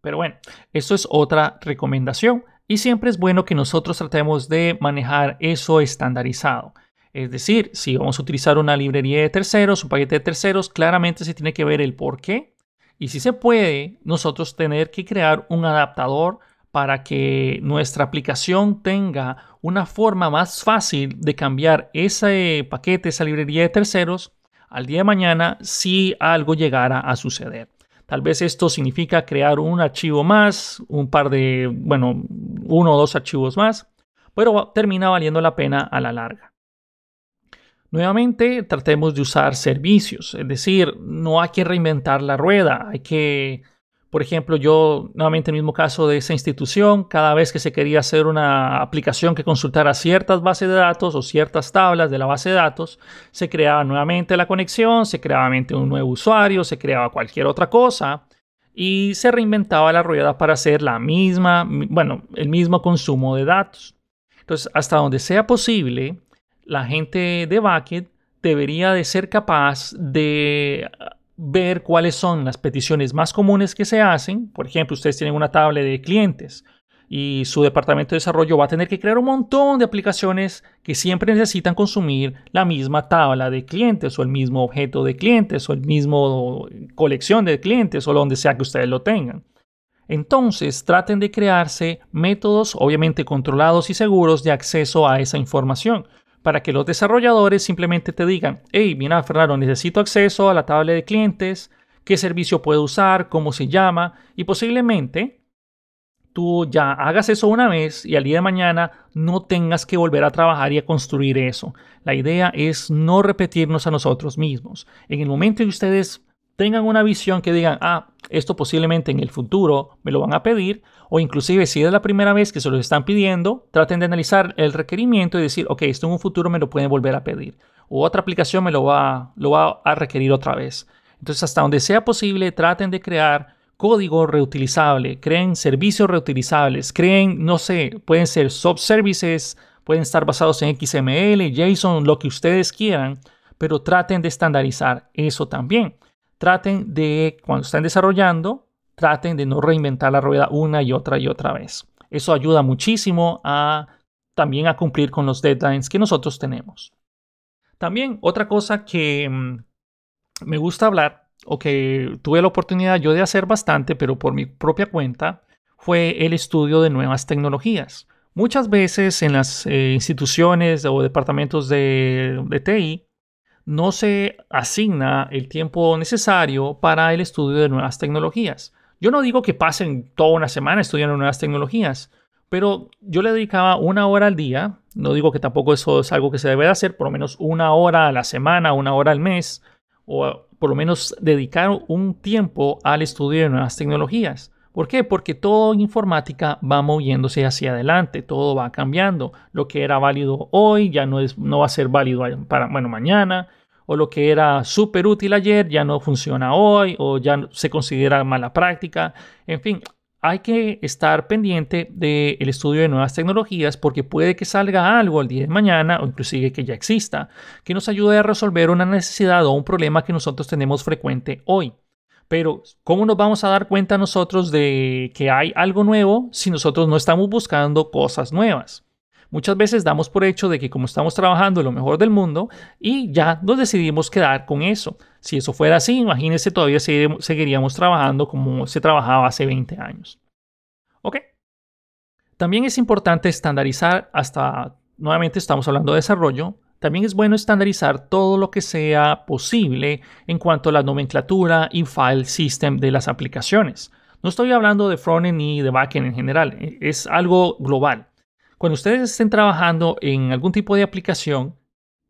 Pero bueno, esto es otra recomendación y siempre es bueno que nosotros tratemos de manejar eso estandarizado. Es decir, si vamos a utilizar una librería de terceros, un paquete de terceros, claramente se tiene que ver el por qué. Y si se puede, nosotros tener que crear un adaptador para que nuestra aplicación tenga una forma más fácil de cambiar ese paquete, esa librería de terceros al día de mañana si algo llegara a suceder. Tal vez esto significa crear un archivo más, un par de, bueno, uno o dos archivos más, pero termina valiendo la pena a la larga. Nuevamente, tratemos de usar servicios, es decir, no hay que reinventar la rueda, hay que por ejemplo, yo, nuevamente el mismo caso de esa institución, cada vez que se quería hacer una aplicación que consultara ciertas bases de datos o ciertas tablas de la base de datos, se creaba nuevamente la conexión, se creaba un nuevo usuario, se creaba cualquier otra cosa y se reinventaba la rueda para hacer la misma, bueno, el mismo consumo de datos. Entonces, hasta donde sea posible, la gente de Bucket debería de ser capaz de ver cuáles son las peticiones más comunes que se hacen. Por ejemplo, ustedes tienen una tabla de clientes y su departamento de desarrollo va a tener que crear un montón de aplicaciones que siempre necesitan consumir la misma tabla de clientes o el mismo objeto de clientes o el mismo colección de clientes o donde sea que ustedes lo tengan. Entonces traten de crearse métodos obviamente controlados y seguros de acceso a esa información para que los desarrolladores simplemente te digan, hey, mira Fernando, necesito acceso a la tabla de clientes, qué servicio puedo usar, cómo se llama y posiblemente tú ya hagas eso una vez y al día de mañana no tengas que volver a trabajar y a construir eso. La idea es no repetirnos a nosotros mismos. En el momento que ustedes tengan una visión que digan, ah, esto posiblemente en el futuro me lo van a pedir, o inclusive si es la primera vez que se lo están pidiendo, traten de analizar el requerimiento y decir, ok, esto en un futuro me lo pueden volver a pedir, o otra aplicación me lo va, lo va a requerir otra vez. Entonces, hasta donde sea posible, traten de crear código reutilizable, creen servicios reutilizables, creen, no sé, pueden ser subservices, pueden estar basados en XML, JSON, lo que ustedes quieran, pero traten de estandarizar eso también. Traten de, cuando estén desarrollando, traten de no reinventar la rueda una y otra y otra vez. Eso ayuda muchísimo también a cumplir con los deadlines que nosotros tenemos. También otra cosa que mm, me gusta hablar o que tuve la oportunidad yo de hacer bastante, pero por mi propia cuenta, fue el estudio de nuevas tecnologías. Muchas veces en las eh, instituciones o departamentos de, de TI no se asigna el tiempo necesario para el estudio de nuevas tecnologías. Yo no digo que pasen toda una semana estudiando nuevas tecnologías, pero yo le dedicaba una hora al día. No digo que tampoco eso es algo que se debe de hacer, por lo menos una hora a la semana, una hora al mes, o por lo menos dedicar un tiempo al estudio de nuevas tecnologías. ¿Por qué? Porque todo en informática va moviéndose hacia adelante, todo va cambiando. Lo que era válido hoy ya no, es, no va a ser válido para bueno, mañana, o lo que era súper útil ayer ya no funciona hoy, o ya se considera mala práctica. En fin, hay que estar pendiente del estudio de nuevas tecnologías porque puede que salga algo el día de mañana o inclusive que ya exista, que nos ayude a resolver una necesidad o un problema que nosotros tenemos frecuente hoy. Pero, ¿cómo nos vamos a dar cuenta nosotros de que hay algo nuevo si nosotros no estamos buscando cosas nuevas? Muchas veces damos por hecho de que como estamos trabajando lo mejor del mundo y ya nos decidimos quedar con eso. Si eso fuera así, imagínense, todavía seguiríamos trabajando como se trabajaba hace 20 años. ¿Ok? También es importante estandarizar hasta, nuevamente estamos hablando de desarrollo, también es bueno estandarizar todo lo que sea posible en cuanto a la nomenclatura y file system de las aplicaciones. No estoy hablando de frontend ni de backend en general, es algo global. Cuando ustedes estén trabajando en algún tipo de aplicación,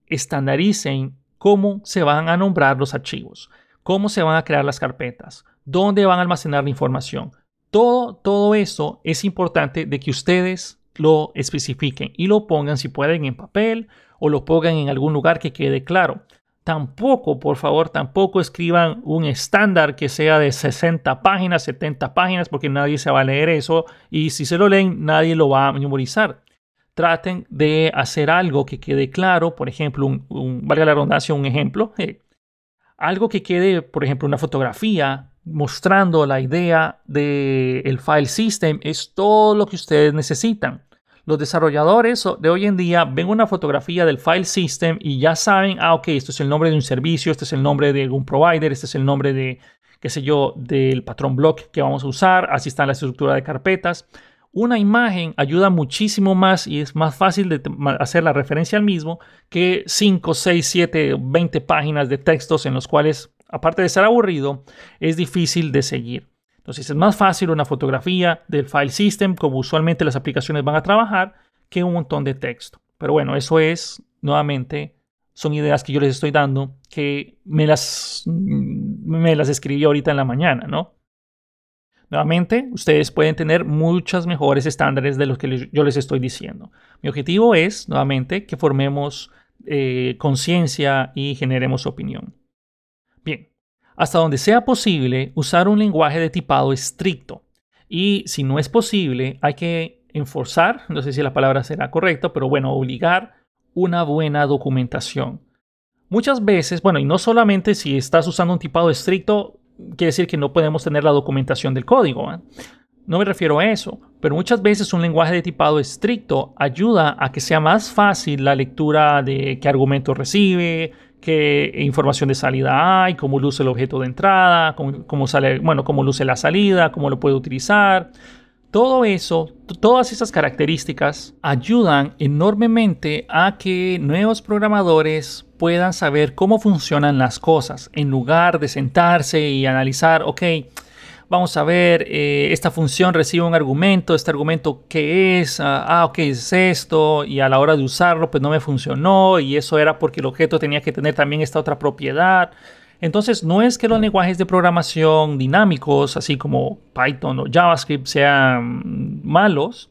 estandaricen cómo se van a nombrar los archivos, cómo se van a crear las carpetas, dónde van a almacenar la información. Todo, todo eso es importante de que ustedes lo especifiquen y lo pongan si pueden en papel o lo pongan en algún lugar que quede claro. Tampoco, por favor, tampoco escriban un estándar que sea de 60 páginas, 70 páginas, porque nadie se va a leer eso y si se lo leen, nadie lo va a memorizar. Traten de hacer algo que quede claro, por ejemplo, un, valga la redundancia, un ejemplo, eh, algo que quede, por ejemplo, una fotografía mostrando la idea del file system es todo lo que ustedes necesitan. Los desarrolladores de hoy en día ven una fotografía del file system y ya saben, ah, ok, esto es el nombre de un servicio, este es el nombre de un provider, este es el nombre de, qué sé yo, del patrón block que vamos a usar, así está la estructura de carpetas. Una imagen ayuda muchísimo más y es más fácil de hacer la referencia al mismo que 5, 6, 7, 20 páginas de textos en los cuales, aparte de ser aburrido, es difícil de seguir. Entonces es más fácil una fotografía del file system, como usualmente las aplicaciones van a trabajar, que un montón de texto. Pero bueno, eso es, nuevamente, son ideas que yo les estoy dando, que me las, me las escribí ahorita en la mañana, ¿no? Nuevamente, ustedes pueden tener muchos mejores estándares de los que yo les estoy diciendo. Mi objetivo es, nuevamente, que formemos eh, conciencia y generemos opinión. Hasta donde sea posible, usar un lenguaje de tipado estricto. Y si no es posible, hay que enforzar, no sé si la palabra será correcta, pero bueno, obligar una buena documentación. Muchas veces, bueno, y no solamente si estás usando un tipado estricto, quiere decir que no podemos tener la documentación del código. ¿eh? No me refiero a eso, pero muchas veces un lenguaje de tipado estricto ayuda a que sea más fácil la lectura de qué argumento recibe, qué información de salida hay, cómo luce el objeto de entrada, cómo, sale, bueno, cómo luce la salida, cómo lo puede utilizar. Todo eso, todas esas características ayudan enormemente a que nuevos programadores puedan saber cómo funcionan las cosas en lugar de sentarse y analizar, ok, vamos a ver, eh, esta función recibe un argumento, este argumento qué es, ah, ah, ok, es esto, y a la hora de usarlo pues no me funcionó, y eso era porque el objeto tenía que tener también esta otra propiedad. Entonces, no es que los lenguajes de programación dinámicos, así como Python o JavaScript, sean malos,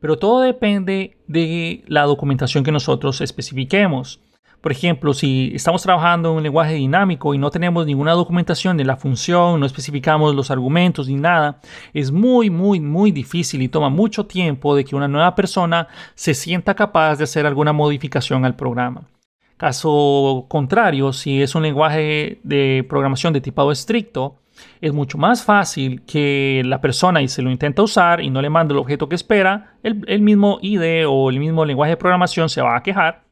pero todo depende de la documentación que nosotros especifiquemos. Por ejemplo, si estamos trabajando en un lenguaje dinámico y no tenemos ninguna documentación de la función, no especificamos los argumentos ni nada, es muy, muy, muy difícil y toma mucho tiempo de que una nueva persona se sienta capaz de hacer alguna modificación al programa. Caso contrario, si es un lenguaje de programación de tipado estricto, es mucho más fácil que la persona y se lo intenta usar y no le manda el objeto que espera, el, el mismo IDE o el mismo lenguaje de programación se va a quejar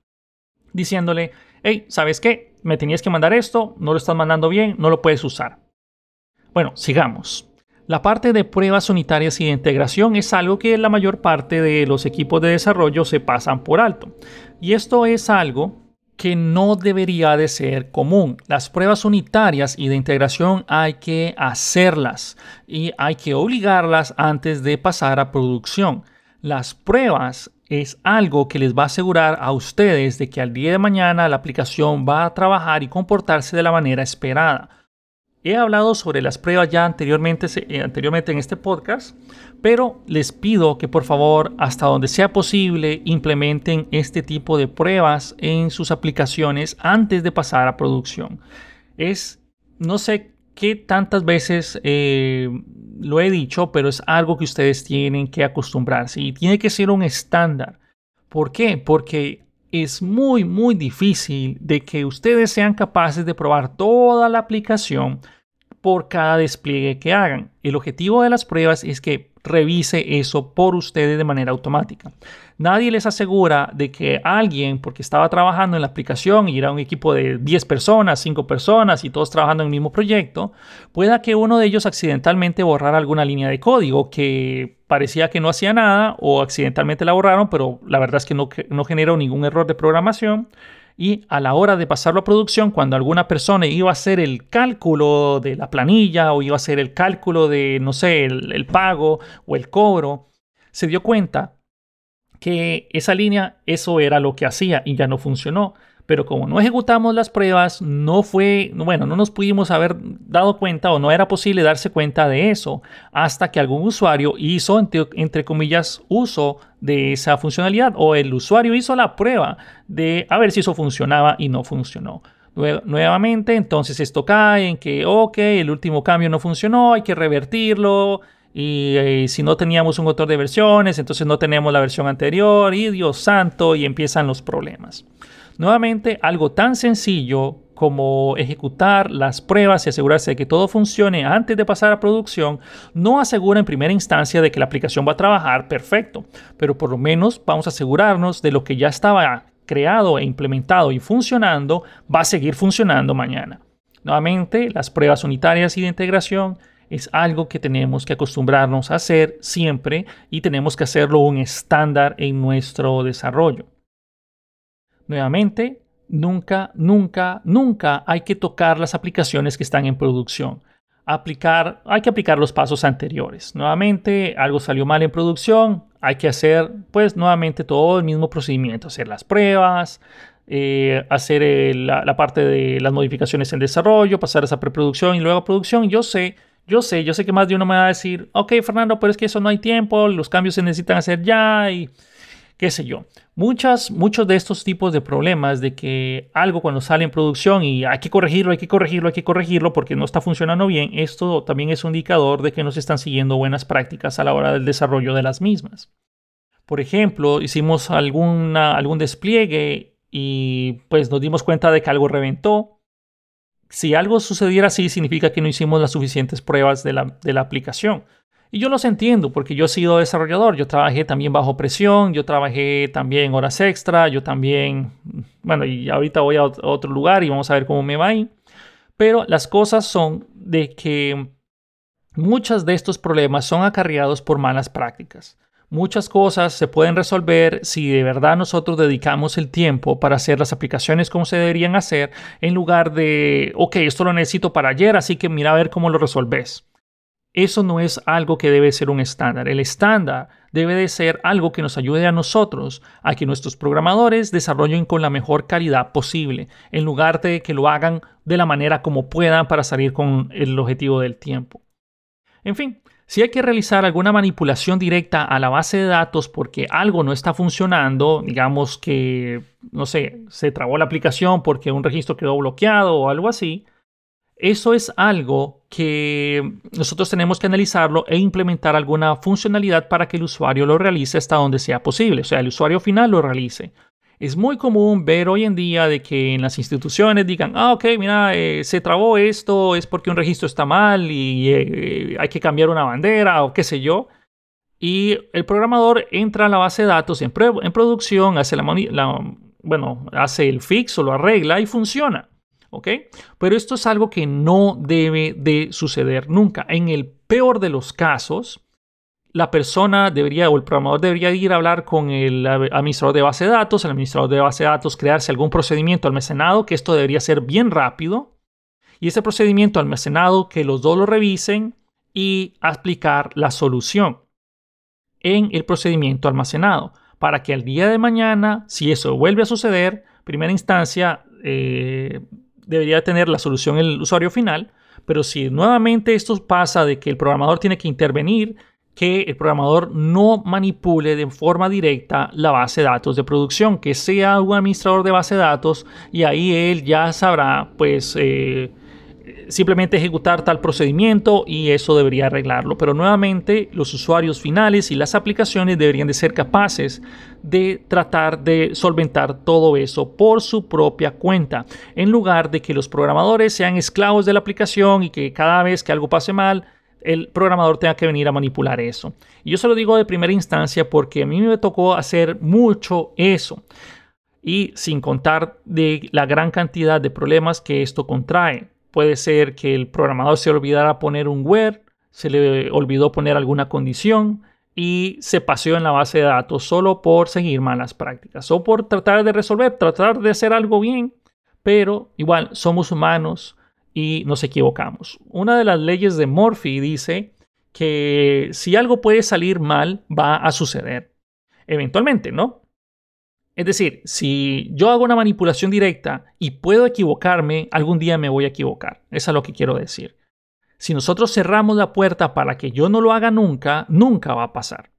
diciéndole, hey, ¿sabes qué? Me tenías que mandar esto, no lo estás mandando bien, no lo puedes usar. Bueno, sigamos. La parte de pruebas unitarias y de integración es algo que la mayor parte de los equipos de desarrollo se pasan por alto. Y esto es algo que no debería de ser común. Las pruebas unitarias y de integración hay que hacerlas y hay que obligarlas antes de pasar a producción. Las pruebas es algo que les va a asegurar a ustedes de que al día de mañana la aplicación va a trabajar y comportarse de la manera esperada. He hablado sobre las pruebas ya anteriormente, eh, anteriormente en este podcast, pero les pido que por favor, hasta donde sea posible, implementen este tipo de pruebas en sus aplicaciones antes de pasar a producción. Es, no sé qué tantas veces eh, lo he dicho, pero es algo que ustedes tienen que acostumbrarse y tiene que ser un estándar. ¿Por qué? Porque es muy, muy difícil de que ustedes sean capaces de probar toda la aplicación por cada despliegue que hagan. El objetivo de las pruebas es que revise eso por ustedes de manera automática. Nadie les asegura de que alguien, porque estaba trabajando en la aplicación y era un equipo de 10 personas, 5 personas y todos trabajando en el mismo proyecto, pueda que uno de ellos accidentalmente borrara alguna línea de código que parecía que no hacía nada o accidentalmente la borraron, pero la verdad es que no, no generó ningún error de programación y a la hora de pasarlo a producción, cuando alguna persona iba a hacer el cálculo de la planilla o iba a hacer el cálculo de, no sé, el, pago o el cobro, se dio cuenta que esa línea, eso era lo que hacía y ya no funcionó pero como no ejecutamos las pruebas, no fue, bueno, no nos pudimos haber dado cuenta o no era posible darse cuenta de eso hasta que algún usuario hizo, entre, comillas, uso de esa funcionalidad o el usuario hizo la prueba de a ver si eso funcionaba y no funcionó. Nuevamente, entonces esto cae en que, ok, el último cambio no funcionó, hay que revertirlo, y, eh, si no teníamos un autor de versiones, entonces no tenemos la versión anterior y Dios santo y empiezan los problemas. Nuevamente, algo tan sencillo como ejecutar las pruebas y asegurarse de que todo funcione antes de pasar a producción, no asegura en primera instancia de que la aplicación va a trabajar perfecto, pero por lo menos vamos a asegurarnos de lo que ya estaba creado e implementado y funcionando va a seguir funcionando mañana. Nuevamente, las pruebas unitarias y de integración es algo que tenemos que acostumbrarnos a hacer siempre y tenemos que hacerlo un estándar en nuestro desarrollo. Nuevamente, nunca, nunca, nunca hay que tocar las aplicaciones que están en producción. Aplicar, hay que aplicar los pasos anteriores. Nuevamente, algo salió mal en producción, hay que hacer, pues, nuevamente todo el mismo procedimiento, hacer las pruebas, eh, hacer la, la, parte de las modificaciones en desarrollo, pasar esa preproducción y luego a producción. Yo sé, yo sé, yo sé que más de uno me va a decir, ok, Fernando, pero es que eso no hay tiempo, los cambios se necesitan hacer ya y qué sé yo. Muchas, muchos de estos tipos de problemas de que algo cuando sale en producción y hay que corregirlo, hay que corregirlo, hay que corregirlo porque no está funcionando bien, esto también es un indicador de que no se están siguiendo buenas prácticas a la hora del desarrollo de las mismas. Por ejemplo, hicimos alguna, algún despliegue y pues nos dimos cuenta de que algo reventó. Si algo sucediera así, significa que no hicimos las suficientes pruebas de la, de la aplicación. Y yo los entiendo porque yo he sido desarrollador, yo trabajé también bajo presión, yo trabajé también horas extra, yo también, bueno, y ahorita voy a otro lugar y vamos a ver cómo me va ahí. Pero las cosas son de que muchos de estos problemas son acarreados por malas prácticas. Muchas cosas se pueden resolver si de verdad nosotros dedicamos el tiempo para hacer las aplicaciones como se deberían hacer, en lugar de, ok, esto lo necesito para ayer, así que mira a ver cómo lo resolves. Eso no es algo que debe ser un estándar. El estándar debe de ser algo que nos ayude a nosotros a que nuestros programadores desarrollen con la mejor calidad posible, en lugar de que lo hagan de la manera como puedan para salir con el objetivo del tiempo. En fin, si hay que realizar alguna manipulación directa a la base de datos porque algo no está funcionando, digamos que, no sé, se trabó la aplicación porque un registro quedó bloqueado o algo así, eso es algo que nosotros tenemos que analizarlo e implementar alguna funcionalidad para que el usuario lo realice hasta donde sea posible, o sea, el usuario final lo realice. Es muy común ver hoy en día de que en las instituciones digan, ah, ok, mira, eh, se trabó esto, es porque un registro está mal y eh, hay que cambiar una bandera o qué sé yo. Y el programador entra a la base de datos en, en producción, hace, la, bueno, hace el fix o lo arregla y funciona. ¿Ok? Pero esto es algo que no debe de suceder nunca. En el peor de los casos, la persona debería o el programador debería ir a hablar con el administrador de base de datos, el administrador de base de datos crearse algún procedimiento almacenado, que esto debería ser bien rápido, y ese procedimiento almacenado que los dos lo revisen y aplicar la solución en el procedimiento almacenado, para que al día de mañana, si eso vuelve a suceder, primera instancia, eh, debería tener la solución el usuario final, pero si nuevamente esto pasa de que el programador tiene que intervenir, que el programador no manipule de forma directa la base de datos de producción, que sea un administrador de base de datos y ahí él ya sabrá pues eh, simplemente ejecutar tal procedimiento y eso debería arreglarlo. Pero nuevamente los usuarios finales y las aplicaciones deberían de ser capaces de tratar de solventar todo eso por su propia cuenta, en lugar de que los programadores sean esclavos de la aplicación y que cada vez que algo pase mal, el programador tenga que venir a manipular eso. Y yo se lo digo de primera instancia porque a mí me tocó hacer mucho eso. Y sin contar de la gran cantidad de problemas que esto contrae. Puede ser que el programador se olvidara poner un where, se le olvidó poner alguna condición y se paseó en la base de datos solo por seguir malas prácticas o por tratar de resolver, tratar de hacer algo bien, pero igual somos humanos y nos equivocamos. Una de las leyes de Murphy dice que si algo puede salir mal, va a suceder. Eventualmente, ¿no? Es decir, si yo hago una manipulación directa y puedo equivocarme, algún día me voy a equivocar. Eso es lo que quiero decir. Si nosotros cerramos la puerta para que yo no lo haga nunca, nunca va a pasar.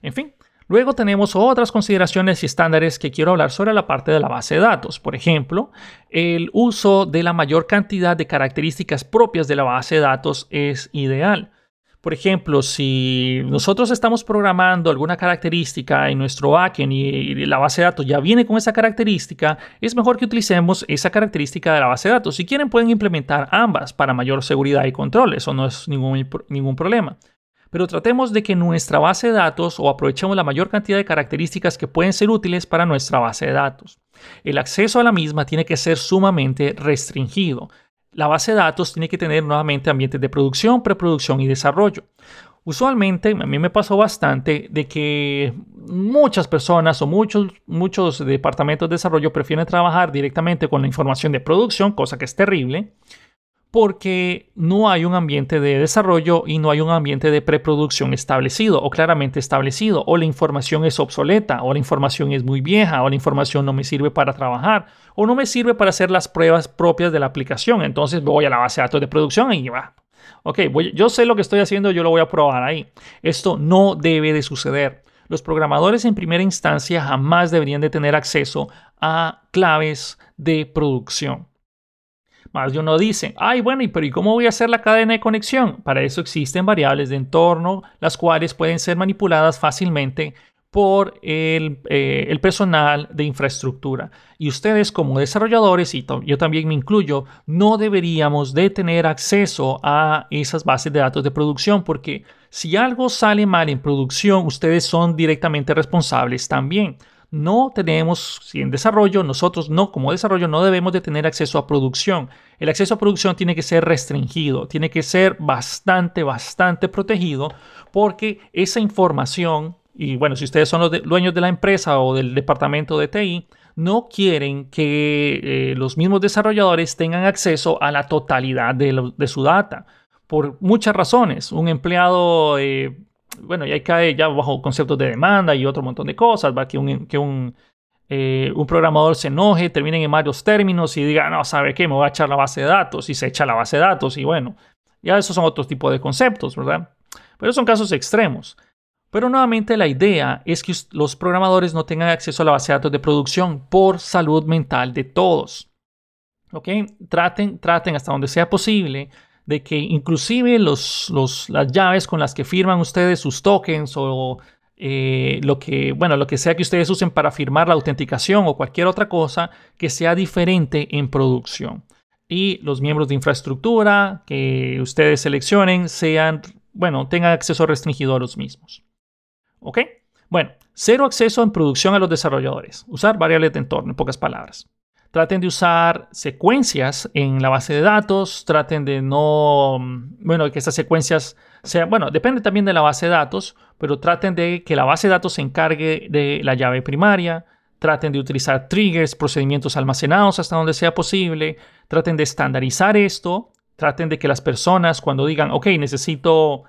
En fin, luego tenemos otras consideraciones y estándares que quiero hablar sobre la parte de la base de datos. Por ejemplo, el uso de la mayor cantidad de características propias de la base de datos es ideal. Por ejemplo, si nosotros estamos programando alguna característica en nuestro backend y la base de datos ya viene con esa característica, es mejor que utilicemos esa característica de la base de datos. Si quieren, pueden implementar ambas para mayor seguridad y control. Eso no es ningún, ningún problema. Pero tratemos de que nuestra base de datos o aprovechemos la mayor cantidad de características que pueden ser útiles para nuestra base de datos. El acceso a la misma tiene que ser sumamente restringido la base de datos tiene que tener nuevamente ambientes de producción, preproducción y desarrollo. Usualmente, a mí me pasó bastante de que muchas personas o muchos, muchos departamentos de desarrollo prefieren trabajar directamente con la información de producción, cosa que es terrible, porque no hay un ambiente de desarrollo y no hay un ambiente de preproducción establecido o claramente establecido, o la información es obsoleta, o la información es muy vieja, o la información no me sirve para trabajar, o no me sirve para hacer las pruebas propias de la aplicación. Entonces voy a la base de datos de producción y va. Ok, yo sé lo que estoy haciendo, yo lo voy a probar ahí. Esto no debe de suceder. Los programadores en primera instancia jamás deberían de tener acceso a claves de producción. Más de uno dice, ay, bueno, ¿y pero ¿y cómo voy a hacer la cadena de conexión? Para eso existen variables de entorno, las cuales pueden ser manipuladas fácilmente por el, eh, el, personal de infraestructura. Y ustedes como desarrolladores, y yo también me incluyo, no deberíamos de tener acceso a esas bases de datos de producción porque si algo sale mal en producción, ustedes son directamente responsables también. No tenemos, si en desarrollo, nosotros no, como desarrollo, no debemos de tener acceso a producción. El acceso a producción tiene que ser restringido, tiene que ser bastante, bastante protegido porque esa información y bueno, si ustedes son los dueños de la empresa o del departamento de TI, no quieren que eh, los mismos desarrolladores tengan acceso a la totalidad de, su data. Por muchas razones. Un empleado, eh, bueno, ya cae ya bajo conceptos de demanda y otro montón de cosas, ¿va? que, un, que un, eh, un programador se enoje, termine en varios términos y diga, no, ¿sabe qué? Me voy a echar la base de datos y se echa la base de datos y bueno, ya esos son otros tipos de conceptos, ¿verdad? Pero son casos extremos. Pero nuevamente la idea es que los programadores no tengan acceso a la base de datos de producción por salud mental de todos. ¿Ok? Traten, traten hasta donde sea posible de que inclusive los, las llaves con las que firman ustedes sus tokens o eh, lo que, bueno, lo que sea que ustedes usen para firmar la autenticación o cualquier otra cosa que sea diferente en producción. Y los miembros de infraestructura que ustedes seleccionen sean, bueno, tengan acceso restringido a los mismos. ¿Ok? Bueno, cero acceso en producción a los desarrolladores. Usar variables de entorno, en pocas palabras. Traten de usar secuencias en la base de datos. Traten de no, bueno, que estas secuencias sean, bueno, depende también de la base de datos, pero traten de que la base de datos se encargue de la llave primaria. Traten de utilizar triggers, procedimientos almacenados hasta donde sea posible. Traten de estandarizar esto. Traten de que las personas cuando digan, ok, necesito,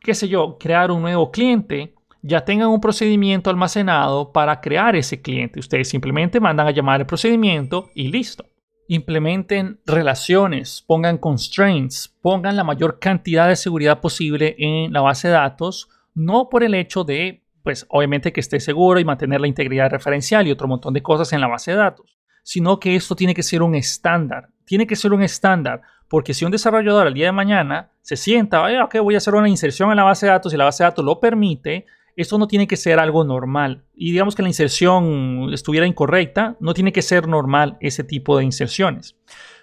qué sé yo, crear un nuevo cliente, ya tengan un procedimiento almacenado para crear ese cliente. Ustedes simplemente mandan a llamar el procedimiento y listo. Implementen relaciones, pongan constraints, pongan la mayor cantidad de seguridad posible en la base de datos, no por el hecho de, pues obviamente que esté seguro y mantener la integridad referencial y otro montón de cosas en la base de datos, sino que esto tiene que ser un estándar. Tiene que ser un estándar, porque si un desarrollador al día de mañana se sienta, ok, voy a hacer una inserción en la base de datos y la base de datos lo permite, esto no tiene que ser algo normal. Y digamos que la inserción estuviera incorrecta, no tiene que ser normal ese tipo de inserciones.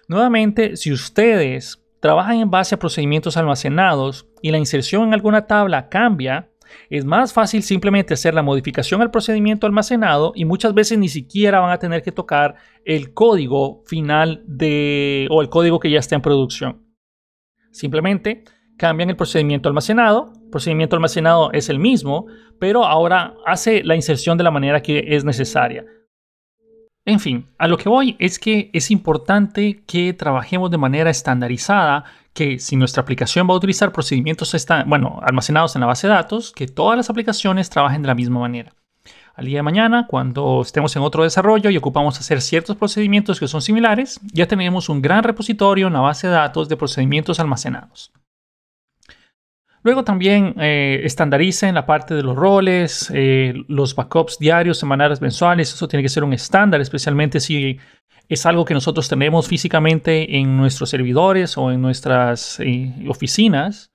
Nuevamente, si ustedes trabajan en base a procedimientos almacenados y la inserción en alguna tabla cambia, es más fácil simplemente hacer la modificación al procedimiento almacenado y muchas veces ni siquiera van a tener que tocar el código final de o el código que ya está en producción. Simplemente cambian el procedimiento almacenado. Procedimiento almacenado es el mismo, pero ahora hace la inserción de la manera que es necesaria. En fin, a lo que voy es que es importante que trabajemos de manera estandarizada, que si nuestra aplicación va a utilizar procedimientos bueno, almacenados en la base de datos, que todas las aplicaciones trabajen de la misma manera. Al día de mañana, cuando estemos en otro desarrollo y ocupamos hacer ciertos procedimientos que son similares, ya tenemos un gran repositorio en la base de datos de procedimientos almacenados. Luego también eh, estandaricen la parte de los roles, eh, los backups diarios, semanales, mensuales. Eso tiene que ser un estándar, especialmente si es algo que nosotros tenemos físicamente en nuestros servidores o en nuestras eh, oficinas.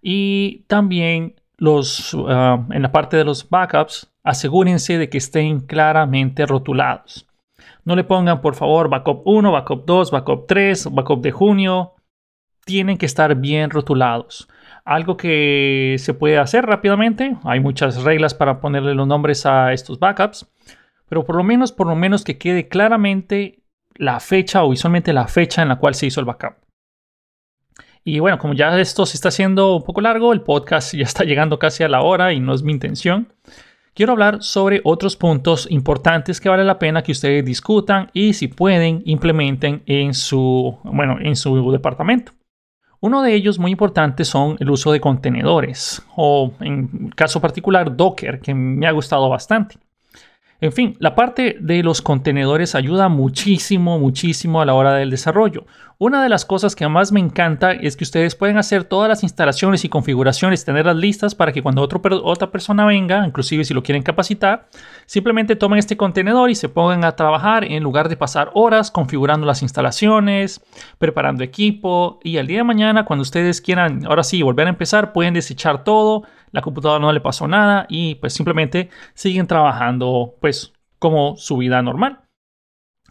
Y también los, ah, en la parte de los backups, asegúrense de que estén claramente rotulados. No le pongan, por favor, backup 1, backup 2, backup 3, backup de junio. Tienen que estar bien rotulados. Algo que se puede hacer rápidamente, hay muchas reglas para ponerle los nombres a estos backups, pero por lo menos, por lo menos que quede claramente la fecha o visualmente la fecha en la cual se hizo el backup. Y bueno, como ya esto se está haciendo un poco largo, el podcast ya está llegando casi a la hora y no es mi intención. Quiero hablar sobre otros puntos importantes que vale la pena que ustedes discutan y si pueden implementen en su, bueno, en su departamento. Uno de ellos muy importante son el uso de contenedores o en caso particular Docker, que me ha gustado bastante. En fin, la parte de los contenedores ayuda muchísimo, muchísimo a la hora del desarrollo. Una de las cosas que más me encanta es que ustedes pueden hacer todas las instalaciones y configuraciones, tenerlas listas para que cuando otra persona venga, inclusive si lo quieren capacitar, simplemente tomen este contenedor y se pongan a trabajar en lugar de pasar horas configurando las instalaciones, preparando equipo y al día de mañana cuando ustedes quieran, ahora sí, volver a empezar, pueden desechar todo, la computadora no le pasó nada y pues simplemente siguen trabajando pues como su vida normal.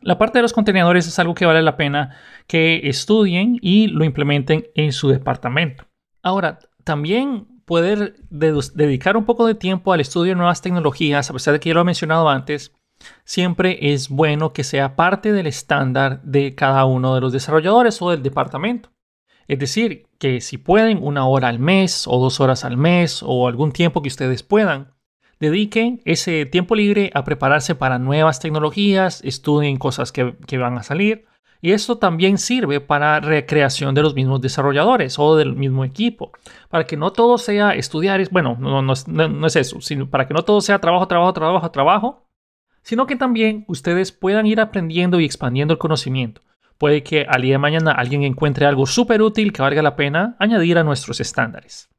La parte de los contenedores es algo que vale la pena que estudien y lo implementen en su departamento. Ahora, también poder dedicar un poco de tiempo al estudio de nuevas tecnologías, a pesar de que lo he mencionado antes, siempre es bueno que sea parte del estándar de cada uno de los desarrolladores o del departamento. Es decir, que si pueden una hora al mes o dos horas al mes o algún tiempo que ustedes puedan, dediquen ese tiempo libre a prepararse para nuevas tecnologías, estudien cosas que, van a salir. Y esto también sirve para recreación de los mismos desarrolladores o del mismo equipo. Para que no todo sea estudiar, bueno, no, no es eso, sino para que no todo sea trabajo, trabajo, trabajo, trabajo, sino que también ustedes puedan ir aprendiendo y expandiendo el conocimiento. Puede que al día de mañana alguien encuentre algo súper útil que valga la pena añadir a nuestros estándares.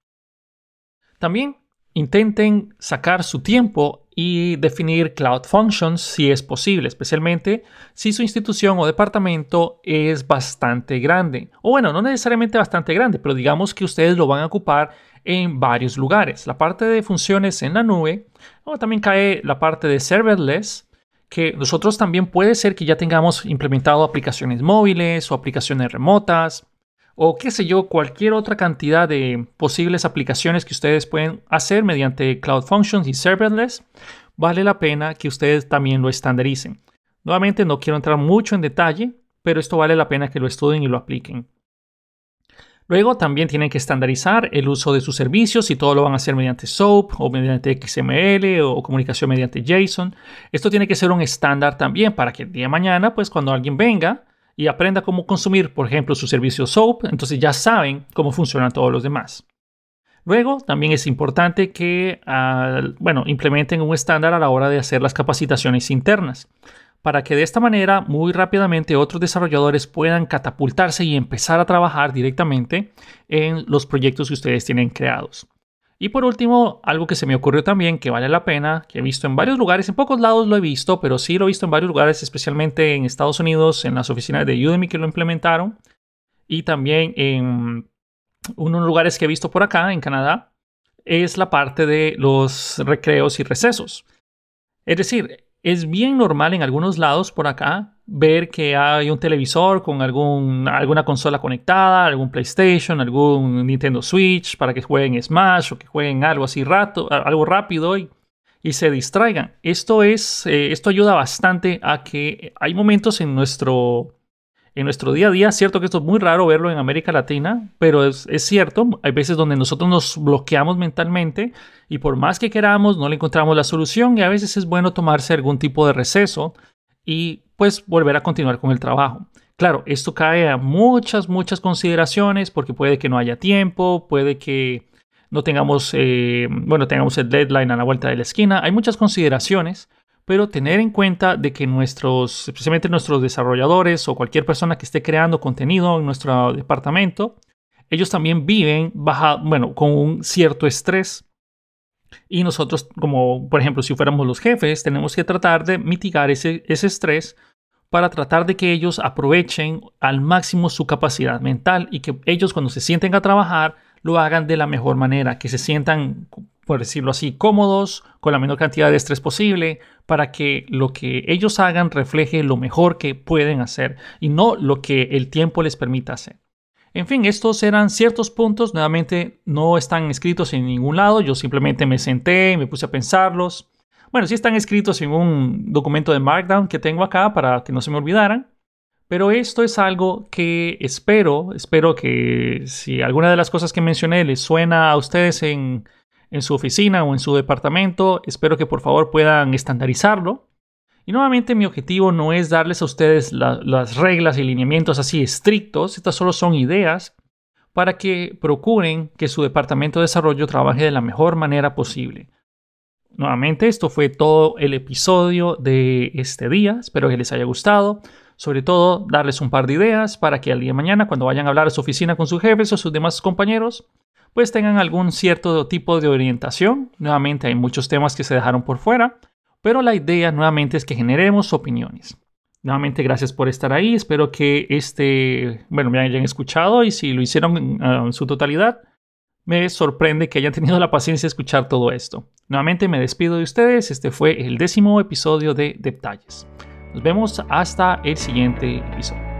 También intenten sacar su tiempo y definir Cloud Functions si es posible, especialmente si su institución o departamento es bastante grande. O bueno, no necesariamente bastante grande, pero digamos que ustedes lo van a ocupar en varios lugares. La parte de funciones en la nube, o también cae la parte de serverless, que nosotros también puede ser que ya tengamos implementado aplicaciones móviles o aplicaciones remotas o qué sé yo, cualquier otra cantidad de posibles aplicaciones que ustedes pueden hacer mediante Cloud Functions y Serverless, vale la pena que ustedes también lo estandaricen. Nuevamente no quiero entrar mucho en detalle, pero esto vale la pena que lo estudien y lo apliquen. Luego también tienen que estandarizar el uso de sus servicios y todo lo van a hacer mediante SOAP o mediante XML o comunicación mediante JSON. Esto tiene que ser un estándar también para que el día de mañana, pues cuando alguien venga, y aprenda cómo consumir, por ejemplo, su servicio SOAP, entonces ya saben cómo funcionan todos los demás. Luego, también es importante que bueno, implementen un estándar a la hora de hacer las capacitaciones internas, para que de esta manera muy rápidamente otros desarrolladores puedan catapultarse y empezar a trabajar directamente en los proyectos que ustedes tienen creados. Y por último, algo que se me ocurrió también que vale la pena, que he visto en varios lugares, en pocos lados lo he visto, pero sí lo he visto en varios lugares, especialmente en Estados Unidos, en las oficinas de Udemy que lo implementaron, y también en unos lugares que he visto por acá, en Canadá, es la parte de los recreos y recesos. Es decir, es bien normal en algunos lados por acá ver que hay un televisor con algún, alguna consola conectada, algún PlayStation, algún Nintendo Switch para que jueguen Smash o que jueguen algo así rato, algo rápido y, y se distraigan. Esto, es, eh, esto ayuda bastante a que hay momentos en nuestro, en nuestro día a día. Cierto que esto es muy raro verlo en América Latina, pero es, es, cierto. Hay veces donde nosotros nos bloqueamos mentalmente y por más que queramos no le encontramos la solución y a veces es bueno tomarse algún tipo de receso y pues volver a continuar con el trabajo. Claro, esto cae a muchas, muchas consideraciones porque puede que no haya tiempo, puede que no tengamos, eh, bueno, tengamos el deadline a la vuelta de la esquina. Hay muchas consideraciones, pero tener en cuenta de que nuestros, especialmente nuestros desarrolladores o cualquier persona que esté creando contenido en nuestro departamento, ellos también viven baja, bueno, con un cierto estrés y nosotros, como por ejemplo, si fuéramos los jefes, tenemos que tratar de mitigar ese, ese estrés para tratar de que ellos aprovechen al máximo su capacidad mental y que ellos cuando se sienten a trabajar lo hagan de la mejor manera, que se sientan, por decirlo así, cómodos, con la menor cantidad de estrés posible, para que lo que ellos hagan refleje lo mejor que pueden hacer y no lo que el tiempo les permita hacer. En fin, estos eran ciertos puntos, nuevamente no están escritos en ningún lado, yo simplemente me senté y me puse a pensarlos. Bueno, sí están escritos en un documento de Markdown que tengo acá para que no se me olvidaran, pero esto es algo que espero, espero que si alguna de las cosas que mencioné les suena a ustedes en, su oficina o en su departamento, espero que por favor puedan estandarizarlo y nuevamente mi objetivo no es darles a ustedes las reglas y lineamientos así estrictos, estas solo son ideas para que procuren que su departamento de desarrollo trabaje de la mejor manera posible. Nuevamente, esto fue todo el episodio de este día. Espero que les haya gustado. Sobre todo, darles un par de ideas para que al día de mañana, cuando vayan a hablar a su oficina con sus jefes o sus demás compañeros, pues tengan algún cierto tipo de orientación. Nuevamente, hay muchos temas que se dejaron por fuera, pero la idea nuevamente es que generemos opiniones. Nuevamente, gracias por estar ahí. Espero que este, bueno, me hayan escuchado y si lo hicieron en, su totalidad, Me sorprende que hayan tenido la paciencia de escuchar todo esto. Nuevamente me despido de ustedes. Este fue el décimo episodio de Detalles. Nos vemos hasta el siguiente episodio.